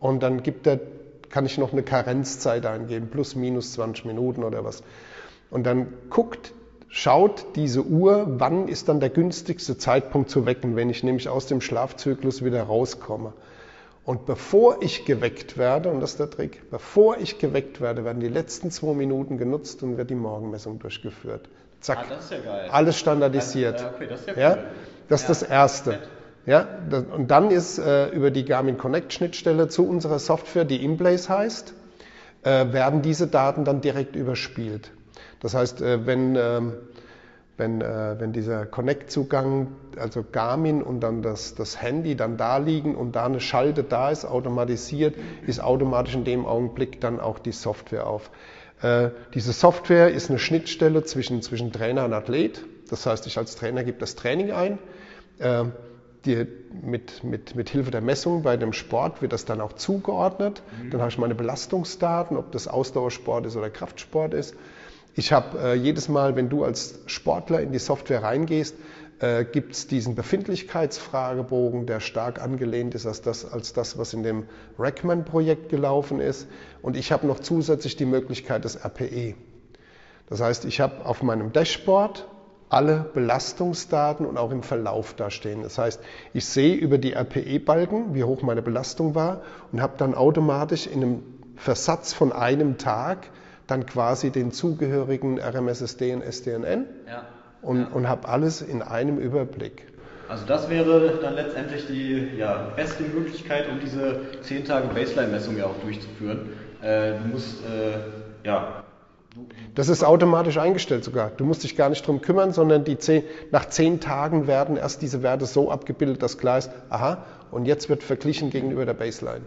und dann gibt er, kann ich noch eine Karenzzeit eingeben, plus minus 20 Minuten oder was. Und dann guckt, schaut diese Uhr, wann ist dann der günstigste Zeitpunkt zu wecken, wenn ich nämlich aus dem Schlafzyklus wieder rauskomme. Und bevor ich geweckt werde, und das ist der Trick, bevor ich geweckt werde, werden die letzten zwei Minuten genutzt und wird die Morgenmessung durchgeführt. Zack. Ah, das ist ja geil. Alles standardisiert. Also, okay, das ist ja, ja cool. Das ist ja, das Erste. Ja, und dann ist äh, über die Garmin Connect Schnittstelle zu unserer Software, die Inplace heißt, äh, werden diese Daten dann direkt überspielt. Das heißt, äh, wenn ähm, wenn, äh, wenn dieser Connect-Zugang, also Garmin und dann das, das Handy dann da liegen und da eine Schalte da ist, automatisiert, ist automatisch in dem Augenblick dann auch die Software auf. Äh, diese Software ist eine Schnittstelle zwischen, zwischen Trainer und Athlet. Das heißt, ich als Trainer gebe das Training ein. Äh, die, mit, mit, mit Hilfe der Messung bei dem Sport wird das dann auch zugeordnet. Mhm. Dann habe ich meine Belastungsdaten, ob das Ausdauersport ist oder Kraftsport ist. Ich habe äh, jedes Mal, wenn du als Sportler in die Software reingehst, äh, gibt es diesen Befindlichkeitsfragebogen, der stark angelehnt ist als das, als das was in dem Rackman-Projekt gelaufen ist. Und ich habe noch zusätzlich die Möglichkeit des RPE. Das heißt, ich habe auf meinem Dashboard alle Belastungsdaten und auch im Verlauf da stehen. Das heißt, ich sehe über die RPE-Balken, wie hoch meine Belastung war und habe dann automatisch in einem Versatz von einem Tag dann quasi den zugehörigen RMSSD und SDNN ja. und, ja. und habe alles in einem Überblick. Also das wäre dann letztendlich die ja, beste Möglichkeit, um diese 10 Tage Baseline-Messung ja auch durchzuführen. Äh, du musst, äh, ja. Das ist automatisch eingestellt sogar. Du musst dich gar nicht drum kümmern, sondern die 10, nach 10 Tagen werden erst diese Werte so abgebildet, dass klar ist, aha, und jetzt wird verglichen gegenüber der Baseline.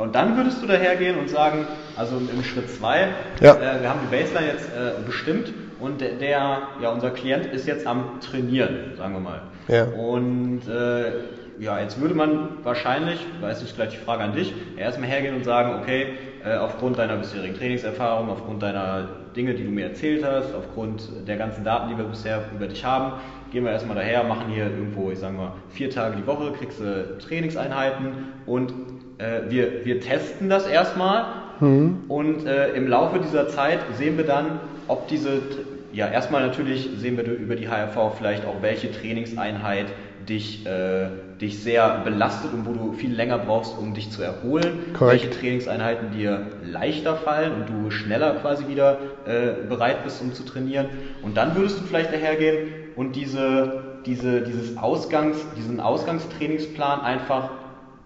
Ja, und dann würdest du dahergehen und sagen, also im Schritt 2, ja. äh, wir haben die Baseline jetzt äh, bestimmt und der, der, ja, unser Klient ist jetzt am Trainieren, sagen wir mal. Ja. Und äh, ja, jetzt würde man wahrscheinlich, weiß nicht, gleich die Frage an dich, erstmal hergehen und sagen, okay, äh, aufgrund deiner bisherigen Trainingserfahrung, aufgrund deiner Dinge, die du mir erzählt hast, aufgrund der ganzen Daten, die wir bisher über dich haben, gehen wir erstmal daher, machen hier irgendwo, ich sage mal, vier Tage die Woche, kriegst du Trainingseinheiten und äh, wir, wir testen das erstmal mhm. und äh, im Laufe dieser Zeit sehen wir dann, ob diese, ja, erstmal natürlich sehen wir über die HRV vielleicht auch, welche Trainingseinheit dich, äh, dich sehr belastet und wo du viel länger brauchst, um dich zu erholen. Korrekt. Welche Trainingseinheiten dir leichter fallen und du schneller quasi wieder äh, bereit bist, um zu trainieren. Und dann würdest du vielleicht dahergehen und diese, diese, dieses Ausgangs, diesen Ausgangstrainingsplan einfach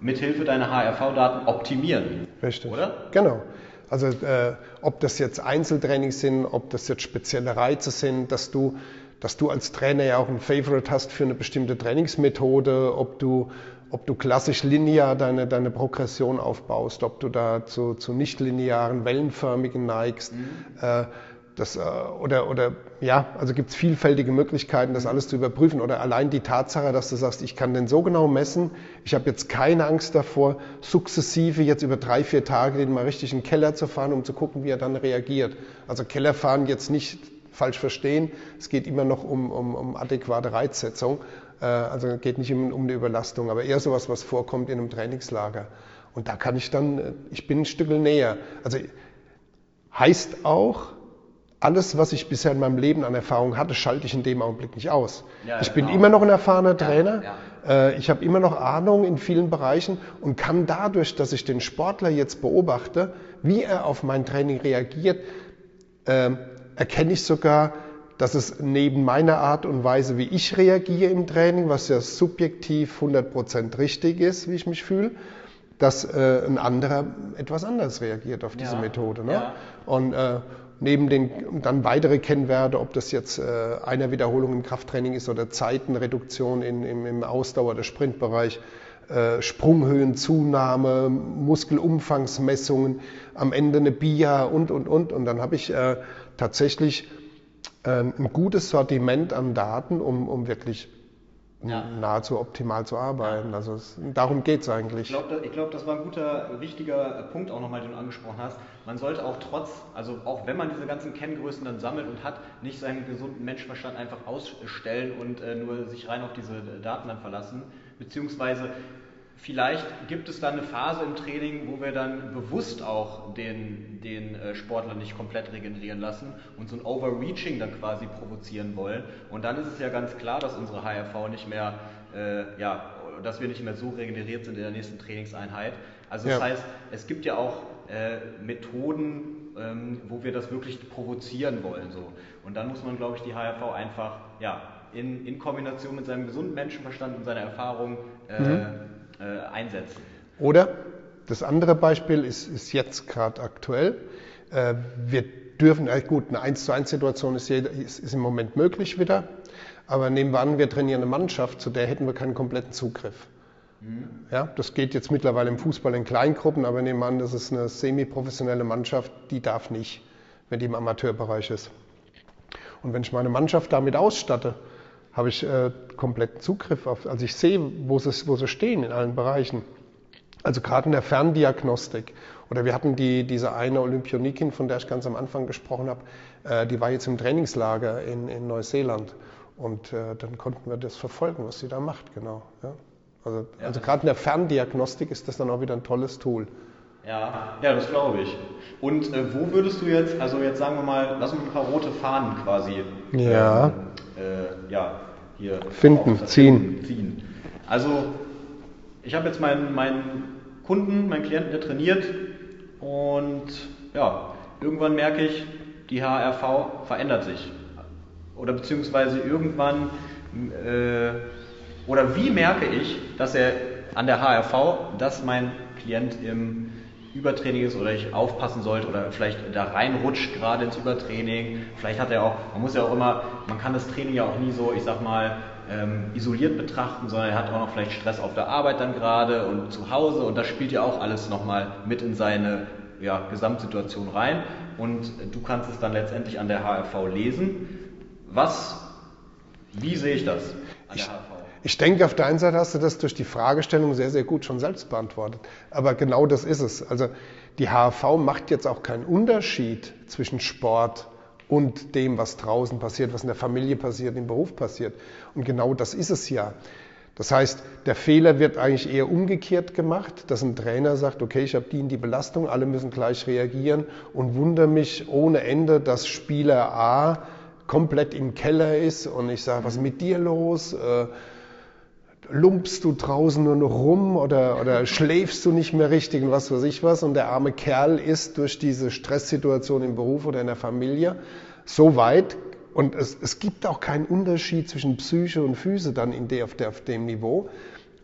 mithilfe deiner HRV-Daten optimieren. Richtig. Oder? Genau. Also äh, ob das jetzt Einzeltrainings sind, ob das jetzt spezielle Reize sind, dass du dass du als Trainer ja auch ein Favorite hast für eine bestimmte Trainingsmethode, ob du, ob du klassisch linear deine, deine Progression aufbaust, ob du da zu, zu nicht-linearen, wellenförmigen neigst. Mhm. Äh, das, äh, oder, oder ja, also gibt es vielfältige Möglichkeiten, das alles zu überprüfen. Oder allein die Tatsache, dass du sagst, ich kann den so genau messen, ich habe jetzt keine Angst davor, sukzessive jetzt über drei, vier Tage den mal richtig in den Keller zu fahren, um zu gucken, wie er dann reagiert. Also Keller fahren jetzt nicht falsch verstehen. Es geht immer noch um, um, um adäquate Reizsetzung. Äh, also geht nicht um, um eine Überlastung, aber eher sowas, was vorkommt in einem Trainingslager. Und da kann ich dann, äh, ich bin ein Stück näher. Also heißt auch, alles, was ich bisher in meinem Leben an Erfahrung hatte, schalte ich in dem Augenblick nicht aus. Ja, ich bin genau. immer noch ein erfahrener Trainer. Ja, ja. Äh, ich habe immer noch Ahnung in vielen Bereichen und kann dadurch, dass ich den Sportler jetzt beobachte, wie er auf mein Training reagiert, ähm, erkenne ich sogar, dass es neben meiner Art und Weise, wie ich reagiere im Training, was ja subjektiv 100% richtig ist, wie ich mich fühle, dass äh, ein anderer etwas anders reagiert auf diese Methode. Ne? Und äh, neben den dann weitere Kennwerte, ob das jetzt äh, einer Wiederholung im Krafttraining ist oder Zeitenreduktion in, im, im Ausdauer- oder Sprintbereich, äh, Sprunghöhenzunahme, Muskelumfangsmessungen, am Ende eine BIA und, und, und. Und dann habe ich äh, tatsächlich ähm, ein gutes Sortiment an Daten, um, um wirklich ja. nahezu optimal zu arbeiten. Also es, darum geht es eigentlich. Ich glaube, glaub, das war ein guter, wichtiger Punkt auch nochmal, den du angesprochen hast. Man sollte auch trotz, also auch wenn man diese ganzen Kenngrößen dann sammelt und hat, nicht seinen gesunden Menschenverstand einfach ausstellen und äh, nur sich rein auf diese Daten dann verlassen. Beziehungsweise Vielleicht gibt es dann eine Phase im Training, wo wir dann bewusst auch den, den äh, Sportler nicht komplett regenerieren lassen und so ein Overreaching dann quasi provozieren wollen. Und dann ist es ja ganz klar, dass unsere HRV nicht mehr, äh, ja, dass wir nicht mehr so regeneriert sind in der nächsten Trainingseinheit. Also das ja. heißt, es gibt ja auch äh, Methoden, ähm, wo wir das wirklich provozieren wollen. So. Und dann muss man, glaube ich, die HRV einfach ja, in, in Kombination mit seinem gesunden Menschenverstand und seiner Erfahrung äh, mhm äh, einsetzen. Oder das andere Beispiel ist, ist jetzt gerade aktuell. Äh, wir dürfen, äh, gut, eine 1 zu 1 Situation ist, ist, ist im Moment möglich wieder, aber nehmen wir an, wir trainieren eine Mannschaft, zu der hätten wir keinen kompletten Zugriff. Mhm. Ja, das geht jetzt mittlerweile im Fußball in Kleingruppen, aber nehmen wir an, das ist eine semi-professionelle Mannschaft, die darf nicht, wenn die im Amateurbereich ist. Und wenn ich meine Mannschaft damit ausstatte, habe ich äh, kompletten Zugriff auf, also ich sehe, wo sie, wo sie stehen in allen Bereichen. Also gerade in der Ferndiagnostik. Oder wir hatten die, diese eine Olympionikin, von der ich ganz am Anfang gesprochen habe, äh, die war jetzt im Trainingslager in, in Neuseeland. Und äh, dann konnten wir das verfolgen, was sie da macht, genau. Ja. Also, ja, also gerade in der Ferndiagnostik ist das dann auch wieder ein tolles Tool. Ja, ja, das glaube ich. Und äh, wo würdest du jetzt, also jetzt sagen wir mal, lass uns ein paar rote Fahnen quasi ja. Äh, ja, hier finden, ziehen. ziehen. Also ich habe jetzt meinen, meinen Kunden, meinen Klienten, der trainiert und ja, irgendwann merke ich, die HRV verändert sich. Oder beziehungsweise irgendwann, äh, oder wie merke ich, dass er an der HRV, dass mein Klient im Übertraining ist oder ich aufpassen sollte oder vielleicht da reinrutscht gerade ins Übertraining. Vielleicht hat er auch, man muss ja auch immer, man kann das Training ja auch nie so, ich sag mal, ähm, isoliert betrachten, sondern er hat auch noch vielleicht Stress auf der Arbeit dann gerade und zu Hause und das spielt ja auch alles nochmal mit in seine ja, Gesamtsituation rein und du kannst es dann letztendlich an der HRV lesen. Was, wie sehe ich das HRV? Ich denke, auf der einen Seite hast du das durch die Fragestellung sehr, sehr gut schon selbst beantwortet. Aber genau das ist es. Also die HAV macht jetzt auch keinen Unterschied zwischen Sport und dem, was draußen passiert, was in der Familie passiert, im Beruf passiert. Und genau das ist es ja. Das heißt, der Fehler wird eigentlich eher umgekehrt gemacht, dass ein Trainer sagt, okay, ich habe die in die Belastung, alle müssen gleich reagieren und wundere mich ohne Ende, dass Spieler A komplett im Keller ist und ich sage, was ist mit dir los? Äh, lumpst du draußen nur noch rum oder, oder schläfst du nicht mehr richtig und was weiß ich was. Und der arme Kerl ist durch diese Stresssituation im Beruf oder in der Familie so weit, und es, es gibt auch keinen Unterschied zwischen Psyche und Füße dann in der, auf, der, auf dem Niveau.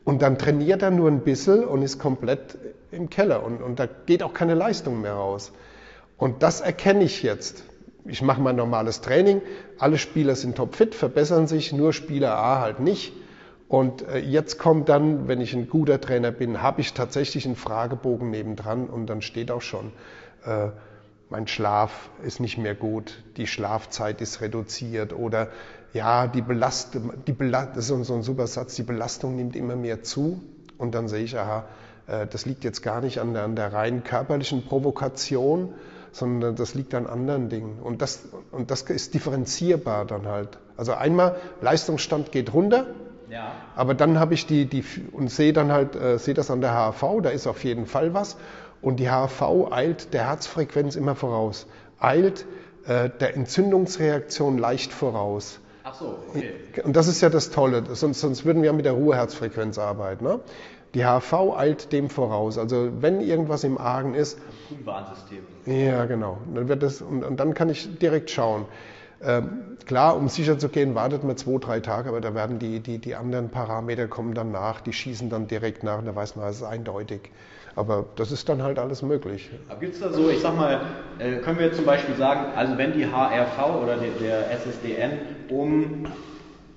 Und dann trainiert er nur ein bisschen und ist komplett im Keller und, und da geht auch keine Leistung mehr raus. Und das erkenne ich jetzt. Ich mache mein normales Training, alle Spieler sind topfit, verbessern sich, nur Spieler A halt nicht. Und äh, jetzt kommt dann, wenn ich ein guter Trainer bin, habe ich tatsächlich einen Fragebogen nebendran und dann steht auch schon, äh, mein Schlaf ist nicht mehr gut, die Schlafzeit ist reduziert oder ja, die Belastung, die Belast das ist so ein super Satz, die Belastung nimmt immer mehr zu und dann sehe ich, aha, äh, das liegt jetzt gar nicht an der, an der rein körperlichen Provokation, sondern das liegt an anderen Dingen. Und das, und das ist differenzierbar dann halt. Also einmal, Leistungsstand geht runter, ja. aber dann habe ich die, die und sehe dann halt, äh, sehe das an der HAV, da ist auf jeden Fall was. Und die HV eilt der Herzfrequenz immer voraus, eilt äh, der Entzündungsreaktion leicht voraus. Ach so, okay. Und das ist ja das Tolle, sonst, sonst würden wir mit der Ruheherzfrequenz arbeiten. Ne? Die HV eilt dem voraus. Also wenn irgendwas im Argen ist. Das Warnsystem. Ja, genau. Dann wird das, und, und dann kann ich direkt schauen. Ähm, klar, um sicher zu gehen, wartet man zwei, drei Tage, aber da werden die, die, die anderen Parameter kommen dann nach, die schießen dann direkt nach und da weiß man, es ist eindeutig. Aber das ist dann halt alles möglich. Gibt es da so, ich sag mal, äh, können wir zum Beispiel sagen, also wenn die HRV oder der SSDN um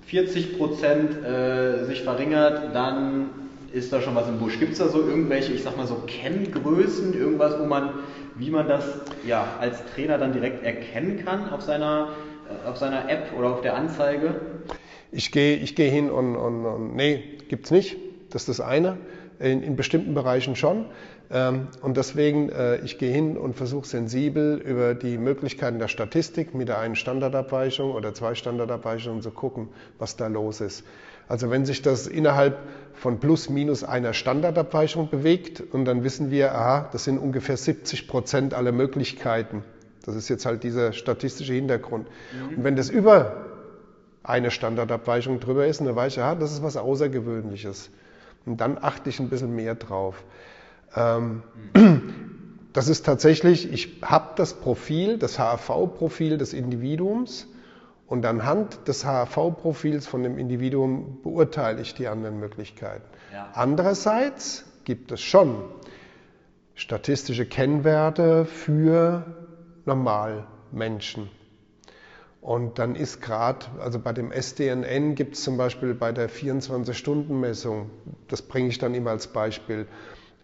40 Prozent äh, sich verringert, dann ist da schon was im Busch. Gibt es da so irgendwelche, ich sag mal so Kenngrößen, irgendwas, wo man, wie man das ja als Trainer dann direkt erkennen kann auf seiner, auf seiner App oder auf der Anzeige? Ich gehe ich geh hin und, und, und nee, gibt's nicht. Das ist das eine in, in bestimmten Bereichen schon. Ähm, und deswegen, äh, ich gehe hin und versuche sensibel über die Möglichkeiten der Statistik mit der einen Standardabweichung oder zwei Standardabweichungen zu gucken, was da los ist. Also wenn sich das innerhalb von plus minus einer Standardabweichung bewegt und dann wissen wir, aha, das sind ungefähr 70 Prozent aller Möglichkeiten. Das ist jetzt halt dieser statistische Hintergrund. Mhm. Und wenn das über eine Standardabweichung drüber ist, dann weiß ich, aha, das ist was Außergewöhnliches. Und dann achte ich ein bisschen mehr drauf. Ähm, das ist tatsächlich, ich habe das Profil, das HAV-Profil des Individuums und anhand des HAV-Profils von dem Individuum beurteile ich die anderen Möglichkeiten. Ja. Andererseits gibt es schon statistische Kennwerte für Normalmenschen. Und dann ist gerade, also bei dem SDNN gibt es zum Beispiel bei der 24-Stunden-Messung, das bringe ich dann immer als Beispiel,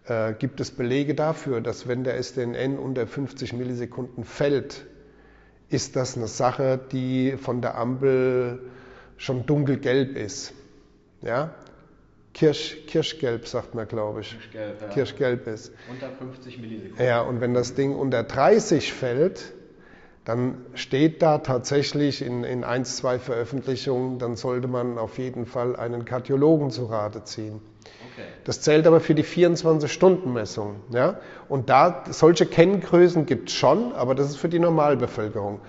äh, gibt es Belege dafür, dass wenn der SDNN unter 50 Millisekunden fällt, ist das eine Sache, die von der Ampel schon dunkelgelb ist. Ja? Kirsch, Kirschgelb sagt man, glaube ich. Kirschgelb, ja. Kirschgelb ist. Unter 50 Millisekunden. Ja, und wenn das Ding unter 30 fällt, dann steht da tatsächlich in, in ein, zwei Veröffentlichungen, dann sollte man auf jeden Fall einen Kardiologen zu Rate ziehen. Okay. Das zählt aber für die 24-Stunden-Messung. Ja? Und da, solche Kenngrößen gibt es schon, aber das ist für die Normalbevölkerung.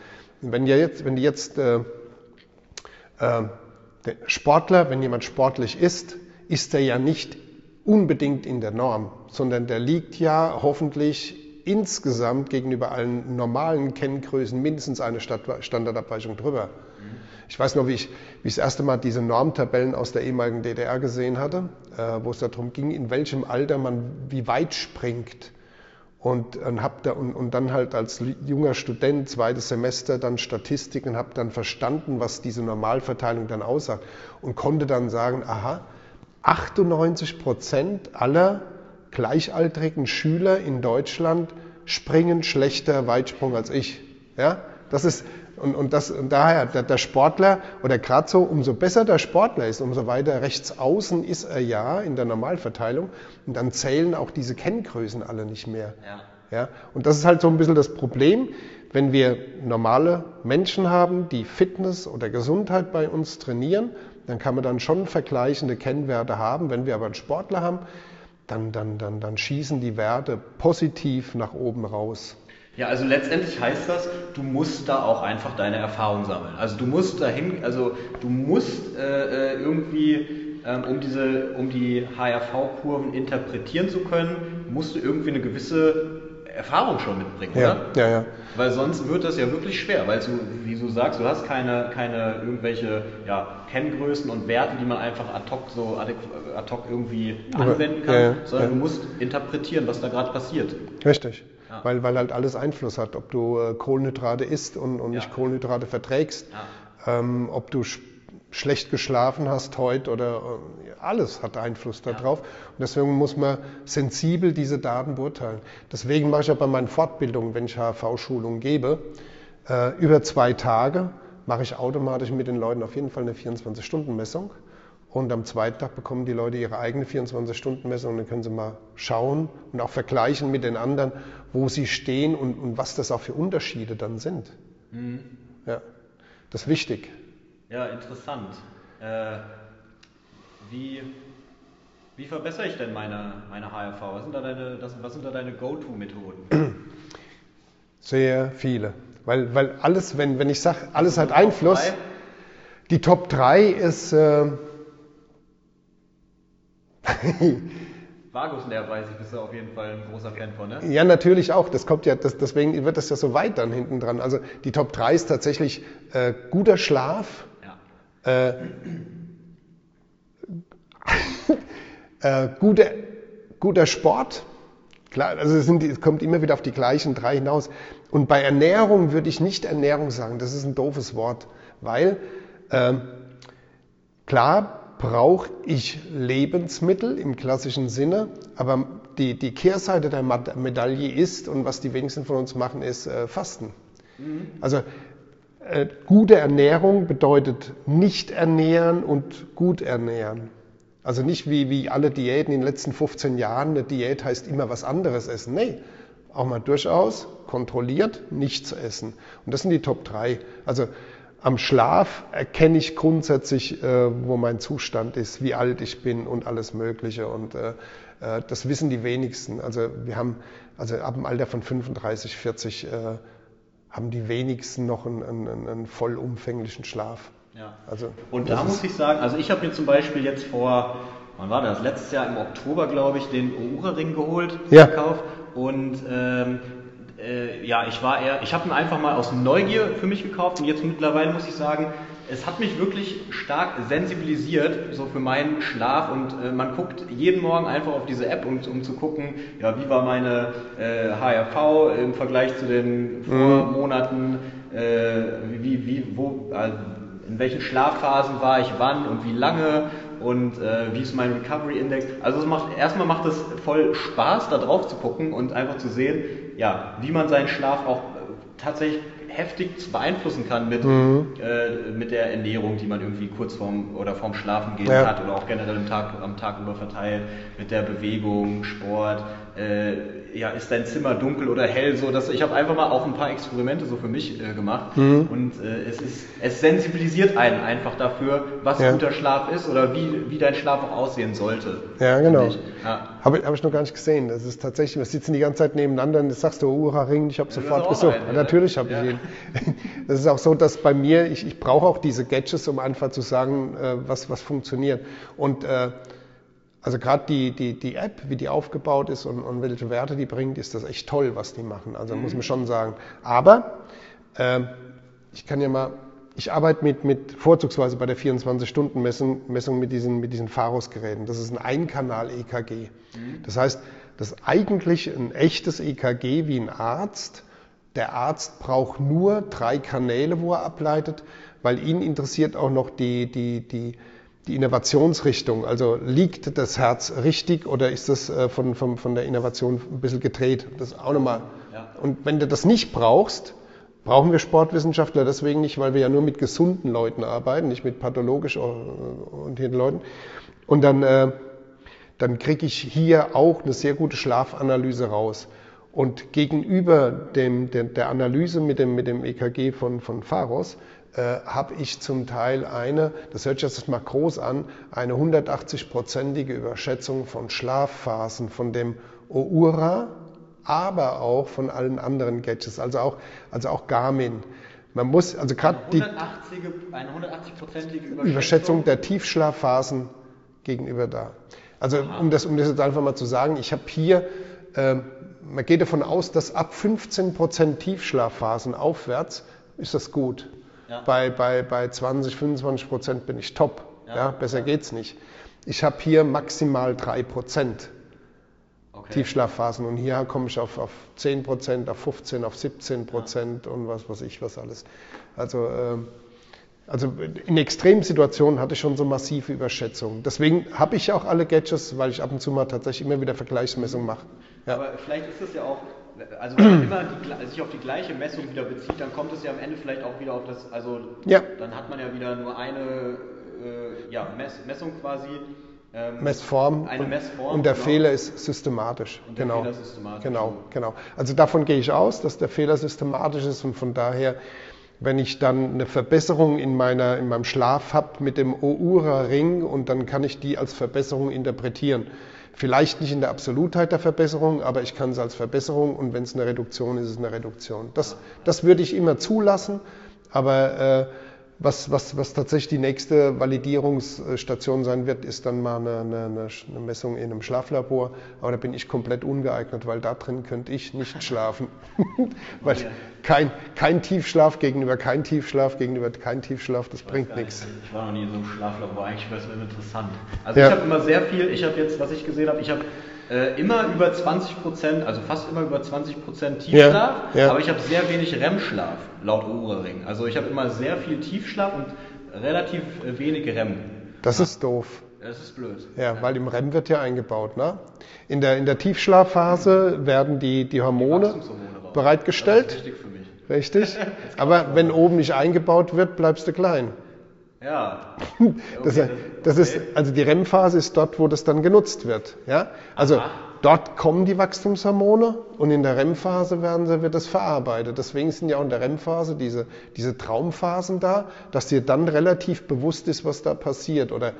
wenn, jetzt, wenn die jetzt äh, äh, Sportler, wenn jemand sportlich ist, ist er ja nicht unbedingt in der Norm, sondern der liegt ja hoffentlich insgesamt gegenüber allen normalen Kenngrößen mindestens eine Standardabweichung drüber. Ich weiß noch, wie ich, wie ich das erste Mal diese Normtabellen aus der ehemaligen DDR gesehen hatte, äh, wo es darum ging, in welchem Alter man wie weit springt. Und, und, hab da, und, und dann halt als junger Student, zweites Semester, dann Statistik und habe dann verstanden, was diese Normalverteilung dann aussagt und konnte dann sagen, aha, 98 Prozent aller gleichaltrigen Schüler in Deutschland springen schlechter Weitsprung als ich. Ja, das ist, und, und, das, und daher, der, der Sportler, oder gerade so, umso besser der Sportler ist, umso weiter rechts außen ist er ja in der Normalverteilung. Und dann zählen auch diese Kenngrößen alle nicht mehr. Ja. Ja? Und das ist halt so ein bisschen das Problem, wenn wir normale Menschen haben, die Fitness oder Gesundheit bei uns trainieren, dann kann man dann schon vergleichende Kennwerte haben. Wenn wir aber einen Sportler haben, dann, dann, dann, dann schießen die Werte positiv nach oben raus. Ja, also letztendlich heißt das, du musst da auch einfach deine Erfahrung sammeln. Also du musst dahin, also du musst äh, äh irgendwie, ähm, um diese, um die HRV-Kurven interpretieren zu können, musst du irgendwie eine gewisse Erfahrung schon mitbringen, ja, oder? Ja, ja. Weil sonst wird das ja wirklich schwer, weil du, wie du sagst, du hast keine, keine irgendwelche ja, Kenngrößen und Werte, die man einfach ad hoc so ad hoc irgendwie anwenden kann, ja, sondern du musst interpretieren, was da gerade passiert. Richtig. Weil, weil halt alles Einfluss hat, ob du äh, Kohlenhydrate isst und, und nicht Kohlenhydrate verträgst, ähm, ob du schlecht geschlafen hast heute oder äh, alles hat Einfluss darauf. Ja. Und deswegen muss man sensibel diese Daten beurteilen. Deswegen mache ich ja bei meinen Fortbildungen, wenn ich HV-Schulungen gebe, äh, über zwei Tage mache ich automatisch mit den Leuten auf jeden Fall eine 24-Stunden-Messung. Und am zweiten Tag bekommen die Leute ihre eigene 24-Stunden-Messung und dann können sie mal schauen und auch vergleichen mit den anderen, wo sie stehen und, und was das auch für Unterschiede dann sind. Mhm. Ja, das ist wichtig. Ja, interessant. Äh, wie, wie verbessere ich denn meine, meine HRV? Was sind da deine, das, was sind da deine Go-To-Methoden? Sehr viele. Weil, weil alles, wenn, wenn ich sage, alles hat Einfluss. Top die Top 3 ist. Äh, Vagusnerv weiß ich, bist du auf jeden Fall ein großer Fan von, ne? Ja, natürlich auch. Das kommt ja, das, deswegen wird das ja so weit dann hinten dran. Also die Top 3 ist tatsächlich äh, guter Schlaf, äh, äh, guter, guter Sport, klar, also es, sind, es kommt immer wieder auf die gleichen drei hinaus. Und bei Ernährung würde ich nicht Ernährung sagen, das ist ein doofes Wort, weil äh, klar brauche ich Lebensmittel im klassischen Sinne, aber die, die Kehrseite der Medaille ist, und was die wenigsten von uns machen, ist äh, Fasten. Mhm. Also gute Ernährung bedeutet nicht ernähren und gut ernähren. Also nicht wie, wie alle Diäten in den letzten 15 Jahren. Eine Diät heißt immer was anderes essen. Nee, auch mal durchaus kontrolliert nichts essen. Und das sind die Top 3. Also am Schlaf erkenne ich grundsätzlich, äh, wo mein Zustand ist, wie alt ich bin und alles Mögliche. Und äh, äh das wissen die wenigsten. Also wir haben also ab dem Alter von 35, 40 äh, haben die wenigsten noch einen, einen, einen vollumfänglichen Schlaf. Ja. Also, und da muss ich sagen, also ich habe mir zum Beispiel jetzt vor, wann war das? Letztes Jahr im Oktober, glaube ich, den Oura-Ring geholt, ja. gekauft. Und ähm, äh, ja, ich war eher, ich habe ihn einfach mal aus Neugier für mich gekauft und jetzt mittlerweile muss ich sagen, es hat mich wirklich stark sensibilisiert, so für meinen Schlaf. Und äh, man guckt jeden Morgen einfach auf diese App, um, um zu gucken, ja, wie war meine äh, HRV im Vergleich zu den Vormonaten, äh, wie, wie, wo, also in welchen Schlafphasen war ich wann und wie lange und äh, wie ist mein Recovery Index. Also es macht, erstmal macht es voll Spaß, da drauf zu gucken und einfach zu sehen, ja, wie man seinen Schlaf auch äh, tatsächlich heftig beeinflussen kann mit, mhm. äh, mit der Ernährung, die man irgendwie kurz vorm oder vorm Schlafen gehen ja. hat oder auch generell am Tag, am Tag über verteilt, mit der Bewegung, Sport, äh, ja, ist dein Zimmer dunkel oder hell, so dass ich habe einfach mal auch ein paar Experimente so für mich äh, gemacht mhm. und äh, es ist es sensibilisiert einen einfach dafür, was ja. guter Schlaf ist oder wie, wie dein Schlaf auch aussehen sollte. Ja, genau. Ja. Habe hab ich noch gar nicht gesehen. Das ist tatsächlich, wir sitzen die ganze Zeit nebeneinander und jetzt sagst du, Ura Ring, ich habe ja, sofort gesucht. Ein, natürlich habe ich ihn. Das ist auch so, dass bei mir, ich, ich brauche auch diese Gadgets, um einfach zu sagen, äh, was, was funktioniert. Und äh, also gerade die, die, die App, wie die aufgebaut ist und, und welche Werte die bringt, ist das echt toll, was die machen. Also mhm. muss man schon sagen. Aber äh, ich kann ja mal, ich arbeite mit, mit vorzugsweise bei der 24-Stunden-Messung Messung mit diesen, mit diesen Pharos-Geräten. Das ist ein Einkanal-EKG. Mhm. Das heißt, das ist eigentlich ein echtes EKG wie ein Arzt. Der Arzt braucht nur drei Kanäle, wo er ableitet, weil ihn interessiert auch noch die, die, die die Innovationsrichtung. Also liegt das Herz richtig oder ist das äh, von, von, von der Innovation ein bisschen gedreht? Das auch nochmal. Ja. Und wenn du das nicht brauchst, brauchen wir Sportwissenschaftler deswegen nicht, weil wir ja nur mit gesunden Leuten arbeiten, nicht mit pathologisch orientierten Leuten. Und dann, äh, dann kriege ich hier auch eine sehr gute Schlafanalyse raus. Und gegenüber dem, der, der Analyse mit dem, mit dem EKG von, von Pharos äh, habe ich zum Teil eine, das hört sich jetzt mal groß an, eine 180-prozentige Überschätzung von Schlafphasen von dem Oura, aber auch von allen anderen Gadgets, also auch, also auch Garmin. Man muss, also gerade die eine 180-prozentige Überschätzung, Überschätzung der Tiefschlafphasen gegenüber da. Also um das, um das jetzt einfach mal zu sagen, ich habe hier, äh, man geht davon aus, dass ab 15% Tiefschlafphasen aufwärts ist das gut. Ja. Bei, bei, bei 20, 25% bin ich top. Ja, ja besser ja. geht's nicht. Ich habe hier maximal 3% okay. Tiefschlafphasen und hier komme ich auf, auf 10%, auf 15%, auf 17% und was weiß ich was alles. Also äh, also in Extremsituationen hatte ich schon so massive Überschätzungen. Deswegen habe ich auch alle Gadgets, weil ich ab und zu mal tatsächlich immer wieder Vergleichsmessungen mache. Ja. Aber vielleicht ist es ja auch, also wenn man immer die, sich auf die gleiche Messung wieder bezieht, dann kommt es ja am Ende vielleicht auch wieder auf das, also ja. dann hat man ja wieder nur eine äh, ja, Mess, Messung quasi. Ähm, Messform. Eine Messform. Und der genau. Fehler ist systematisch. Und der genau. Fehler ist systematisch. Genau, genau. Also davon gehe ich aus, dass der Fehler systematisch ist und von daher wenn ich dann eine Verbesserung in, meiner, in meinem Schlaf habe mit dem Oura-Ring und dann kann ich die als Verbesserung interpretieren. Vielleicht nicht in der Absolutheit der Verbesserung, aber ich kann es als Verbesserung und wenn es eine Reduktion ist, ist es eine Reduktion. Das, das würde ich immer zulassen, aber äh, was, was, was tatsächlich die nächste Validierungsstation sein wird, ist dann mal eine, eine, eine, Messung in einem Schlaflabor. Aber da bin ich komplett ungeeignet, weil da drin könnte ich nicht schlafen. weil kein, kein Tiefschlaf gegenüber kein Tiefschlaf gegenüber kein Tiefschlaf, das bringt nichts. Ich war noch nie in so einem Schlaflabor, eigentlich wäre es interessant. Also ja. ich habe immer sehr viel, ich habe jetzt, was ich gesehen habe, ich habe äh, immer über 20 Prozent, also fast immer über 20 Prozent Tiefschlaf, ja, ja. aber ich habe sehr wenig REM-Schlaf, laut Ohrring. Also ich habe immer sehr viel Tiefschlaf und relativ äh, wenig REM. Das ist doof. Das ist blöd. Ja, weil im REM wird ja eingebaut. Ne? In, der, in der Tiefschlafphase werden die, die Hormone die bereitgestellt. Das ist wichtig für mich. Richtig. Aber wenn oben nicht eingebaut wird, bleibst du klein. Ja. Okay, das, das ist, also die REM-Phase ist dort, wo das dann genutzt wird. Ja? Also Aha. dort kommen die Wachstumshormone und in der REM-Phase werden sie, wird das verarbeitet. Deswegen sind ja auch in der REM-Phase diese, diese Traumphasen da, dass dir dann relativ bewusst ist, was da passiert. Oder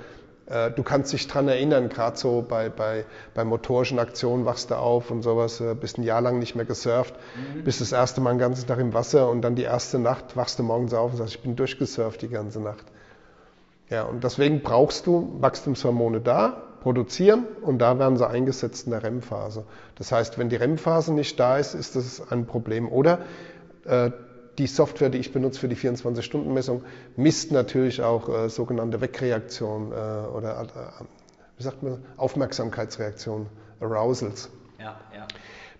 äh, du kannst dich dran erinnern, gerade so bei, bei, bei motorischen Aktionen wachst du auf und sowas, äh, bist ein Jahr lang nicht mehr gesurft, mhm. bist das erste Mal den ganzen Tag im Wasser und dann die erste Nacht wachst du morgens auf und sagst, ich bin durchgesurft die ganze Nacht. Ja, und deswegen brauchst du Wachstumshormone da, produzieren und da werden sie eingesetzt in der REM-Phase. Das heißt, wenn die REM-Phase nicht da ist, ist das ein Problem. Oder äh, die Software, die ich benutze für die 24-Stunden-Messung, misst natürlich auch äh, sogenannte Wegreaktionen äh, oder äh, wie sagt man, Aufmerksamkeitsreaktionen, Arousals. Ja, ja.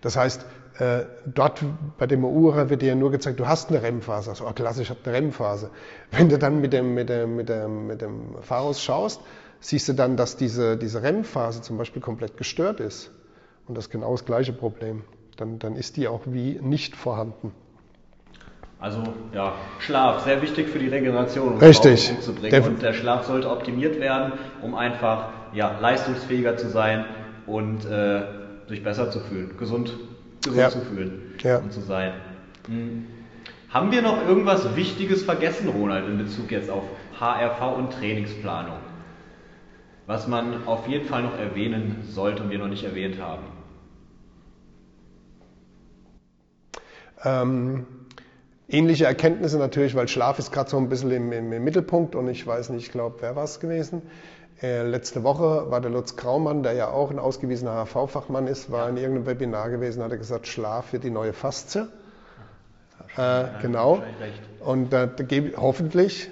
Das heißt, äh, dort bei dem Ura wird dir ja nur gezeigt, du hast eine REM-Phase. Also, oh, klasse, ich habe eine REM-Phase. Wenn du dann mit dem, mit dem, mit dem, mit dem Pharos schaust, siehst du dann, dass diese, diese REM-Phase zum Beispiel komplett gestört ist. Und das ist genau das gleiche Problem. Dann, dann ist die auch wie nicht vorhanden. Also ja, Schlaf, sehr wichtig für die Regeneration, um Richtig. zu bringen. Und der Schlaf sollte optimiert werden, um einfach ja, leistungsfähiger zu sein und äh, sich besser zu fühlen, gesund gesund ja. zu fühlen ja. und zu sein. Hm. Haben wir noch irgendwas Wichtiges vergessen, Ronald, in Bezug jetzt auf HRV und Trainingsplanung? Was man auf jeden Fall noch erwähnen sollte und wir noch nicht erwähnt haben? Ähm, ähnliche Erkenntnisse natürlich, weil Schlaf ist gerade so ein bisschen im, im, im, Mittelpunkt und ich weiß nicht, ich glaube, wer war es gewesen? Äh, letzte Woche war der Lutz Graumann, der ja auch ein ausgewiesener HV-Fachmann ist, war in irgendeinem Webinar gewesen, hat er gesagt, Schlaf wird die neue Faszie. Äh, genau. Und äh, hoffentlich.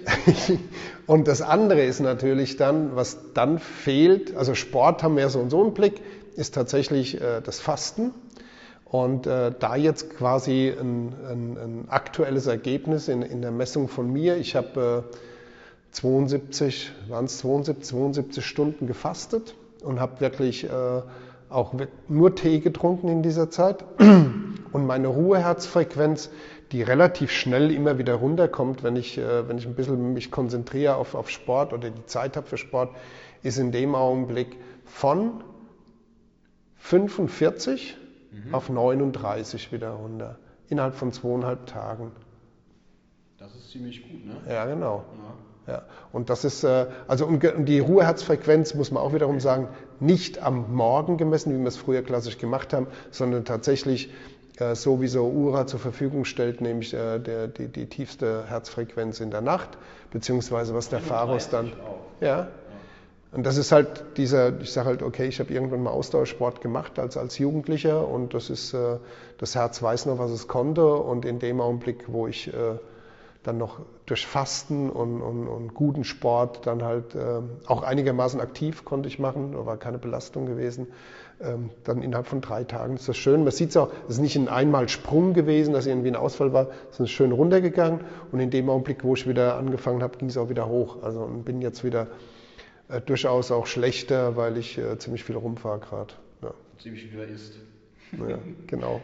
und das andere ist natürlich dann, was dann fehlt, also Sport haben wir so und so einen Blick, ist tatsächlich äh, das Fasten. Und äh, da jetzt quasi ein, ein, ein aktuelles Ergebnis in, in, der Messung von mir. Ich habe äh, 72, waren es 72, 72 Stunden gefastet und habe wirklich äh, auch nur Tee getrunken in dieser Zeit. Und meine Ruheherzfrequenz, die relativ schnell immer wieder runterkommt, wenn ich, äh, wenn ich ein bisschen mich konzentriere auf, auf Sport oder die Zeit habe für Sport, ist in dem Augenblick von 45 mhm. auf 39 wieder runter. Innerhalb von zweieinhalb Tagen. Das ist ziemlich gut, ne? Ja, genau. Ja. Ja. Und das ist, äh, also um die Ruheherzfrequenz muss man auch wiederum sagen, nicht am Morgen gemessen, wie wir es früher klassisch gemacht haben, sondern tatsächlich so wie so URA zur Verfügung stellt, nämlich äh, der, die, die tiefste Herzfrequenz in der Nacht, beziehungsweise was der Pharos dann. Ja. Und das ist halt dieser, ich sage halt, okay, ich habe irgendwann mal Ausdauersport gemacht als, als Jugendlicher und das ist, äh, das Herz weiß noch, was es konnte und in dem Augenblick, wo ich dann noch durch Fasten und, und, und guten Sport dann halt äh, auch einigermaßen aktiv konnte ich machen, da war keine Belastung gewesen. Ähm, dann innerhalb von drei Tagen ist das schön. Man sieht es auch, es ist nicht ein einmal Sprung gewesen, dass irgendwie ein Ausfall war, es ist schön runtergegangen und in dem Augenblick, wo ich wieder angefangen habe, ging es auch wieder hoch. Also und bin jetzt wieder äh, durchaus auch schlechter, weil ich äh, ziemlich viel rumfahre gerade. Ja. Ziemlich viel isst. Ja, genau.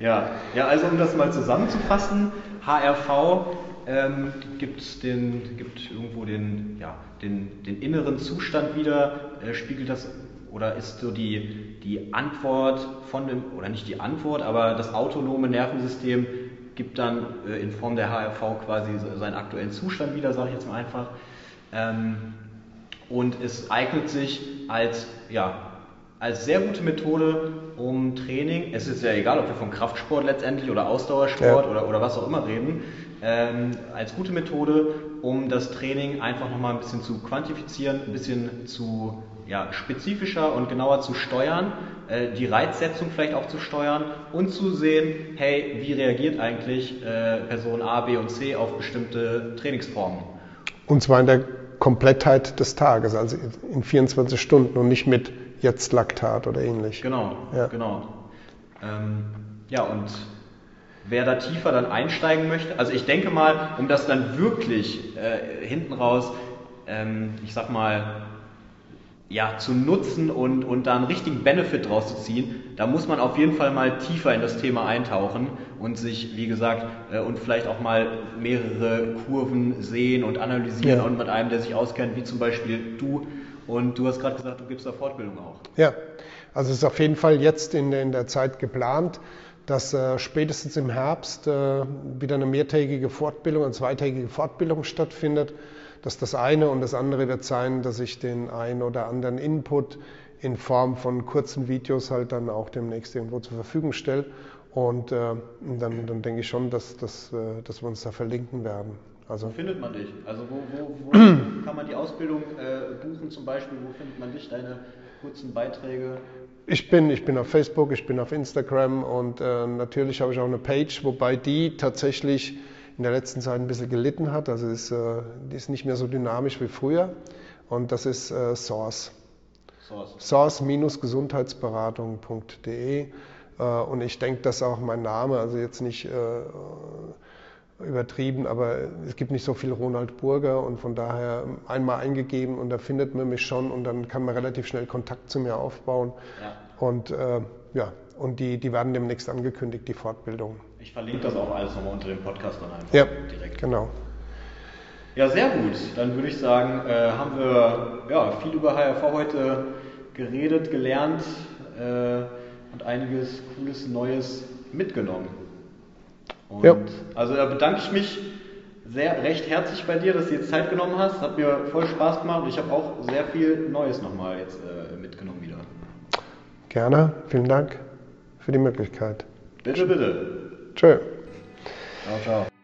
Ja, ja, also um das mal zusammenzufassen, HRV ähm, gibt, den, gibt irgendwo den, ja, den, den inneren Zustand wieder, äh, spiegelt das oder ist so die, die Antwort von dem, oder nicht die Antwort, aber das autonome Nervensystem gibt dann äh, in Form der HRV quasi seinen aktuellen Zustand wieder, sage ich jetzt mal einfach. Ähm, und es eignet sich als, ja, als sehr gute Methode, um Training, es ist ja egal, ob wir von Kraftsport letztendlich oder Ausdauersport ja. oder, oder was auch immer reden, ähm, als gute Methode, um das Training einfach nochmal ein bisschen zu quantifizieren, ein bisschen zu ja, spezifischer und genauer zu steuern, äh, die Reizsetzung vielleicht auch zu steuern und zu sehen, hey, wie reagiert eigentlich äh, Person A, B und C auf bestimmte Trainingsformen. Und zwar in der Komplettheit des Tages, also in 24 Stunden und nicht mit jetzt Laktat oder ähnlich. Genau, ja. genau. Ähm, ja, und wer da tiefer dann einsteigen möchte, also ich denke mal, um das dann wirklich äh, hinten raus, ähm, ich sag mal, ja, zu nutzen und, und da einen richtigen Benefit draus zu ziehen, da muss man auf jeden Fall mal tiefer in das Thema eintauchen und sich, wie gesagt, äh, und vielleicht auch mal mehrere Kurven sehen und analysieren ja. und mit einem, der sich auskennt, wie zum Beispiel du. Und du hast gerade gesagt, du gibst da Fortbildung auch. Ja, also es ist auf jeden Fall jetzt in, in der Zeit geplant, dass äh, spätestens im Herbst äh, wieder eine mehrtägige Fortbildung, eine zweitägige Fortbildung stattfindet das ist das eine und das andere wird sein, dass ich den ein oder anderen Input in Form von kurzen Videos halt dann auch demnächst irgendwo zur Verfügung stelle. Und äh, dann, dann denke ich schon, dass, dass, äh, dass wir uns da verlinken werden. Also, wo findet man dich? Also wo, wo, wo kann man die Ausbildung äh, buchen zum Beispiel? Wo findet man dich, deine kurzen Beiträge? Ich bin, ich bin auf Facebook, ich bin auf Instagram und äh, natürlich habe ich auch eine Page, wobei die tatsächlich in der letzten Zeit ein bisschen gelitten hat. Also ist, äh, die ist nicht mehr so dynamisch wie früher. Und das ist äh, Source. Source. Source-gesundheitsberatung.de. Äh, und ich denke, dass auch mein Name, also jetzt nicht äh, übertrieben, aber es gibt nicht so viel Ronald Burger und von daher einmal eingegeben und da findet man mich schon und dann kann man relativ schnell Kontakt zu mir aufbauen. Ja. Und äh, ja, und die, die werden demnächst angekündigt, die Fortbildung. Ich verlinke das auch alles nochmal unter dem Podcast dann einfach ja, direkt. Genau. Ja, sehr gut. Dann würde ich sagen, äh, haben wir ja, viel über HRV heute geredet, gelernt äh, und einiges Cooles, Neues mitgenommen. Und ja. also da bedanke ich mich sehr recht herzlich bei dir, dass du jetzt Zeit genommen hast. Hat mir voll Spaß gemacht und ich habe auch sehr viel Neues nochmal jetzt äh, mitgenommen wieder. Gerne, vielen Dank für die Möglichkeit. Bitte, bitte. Tschö. Ciao, ciao.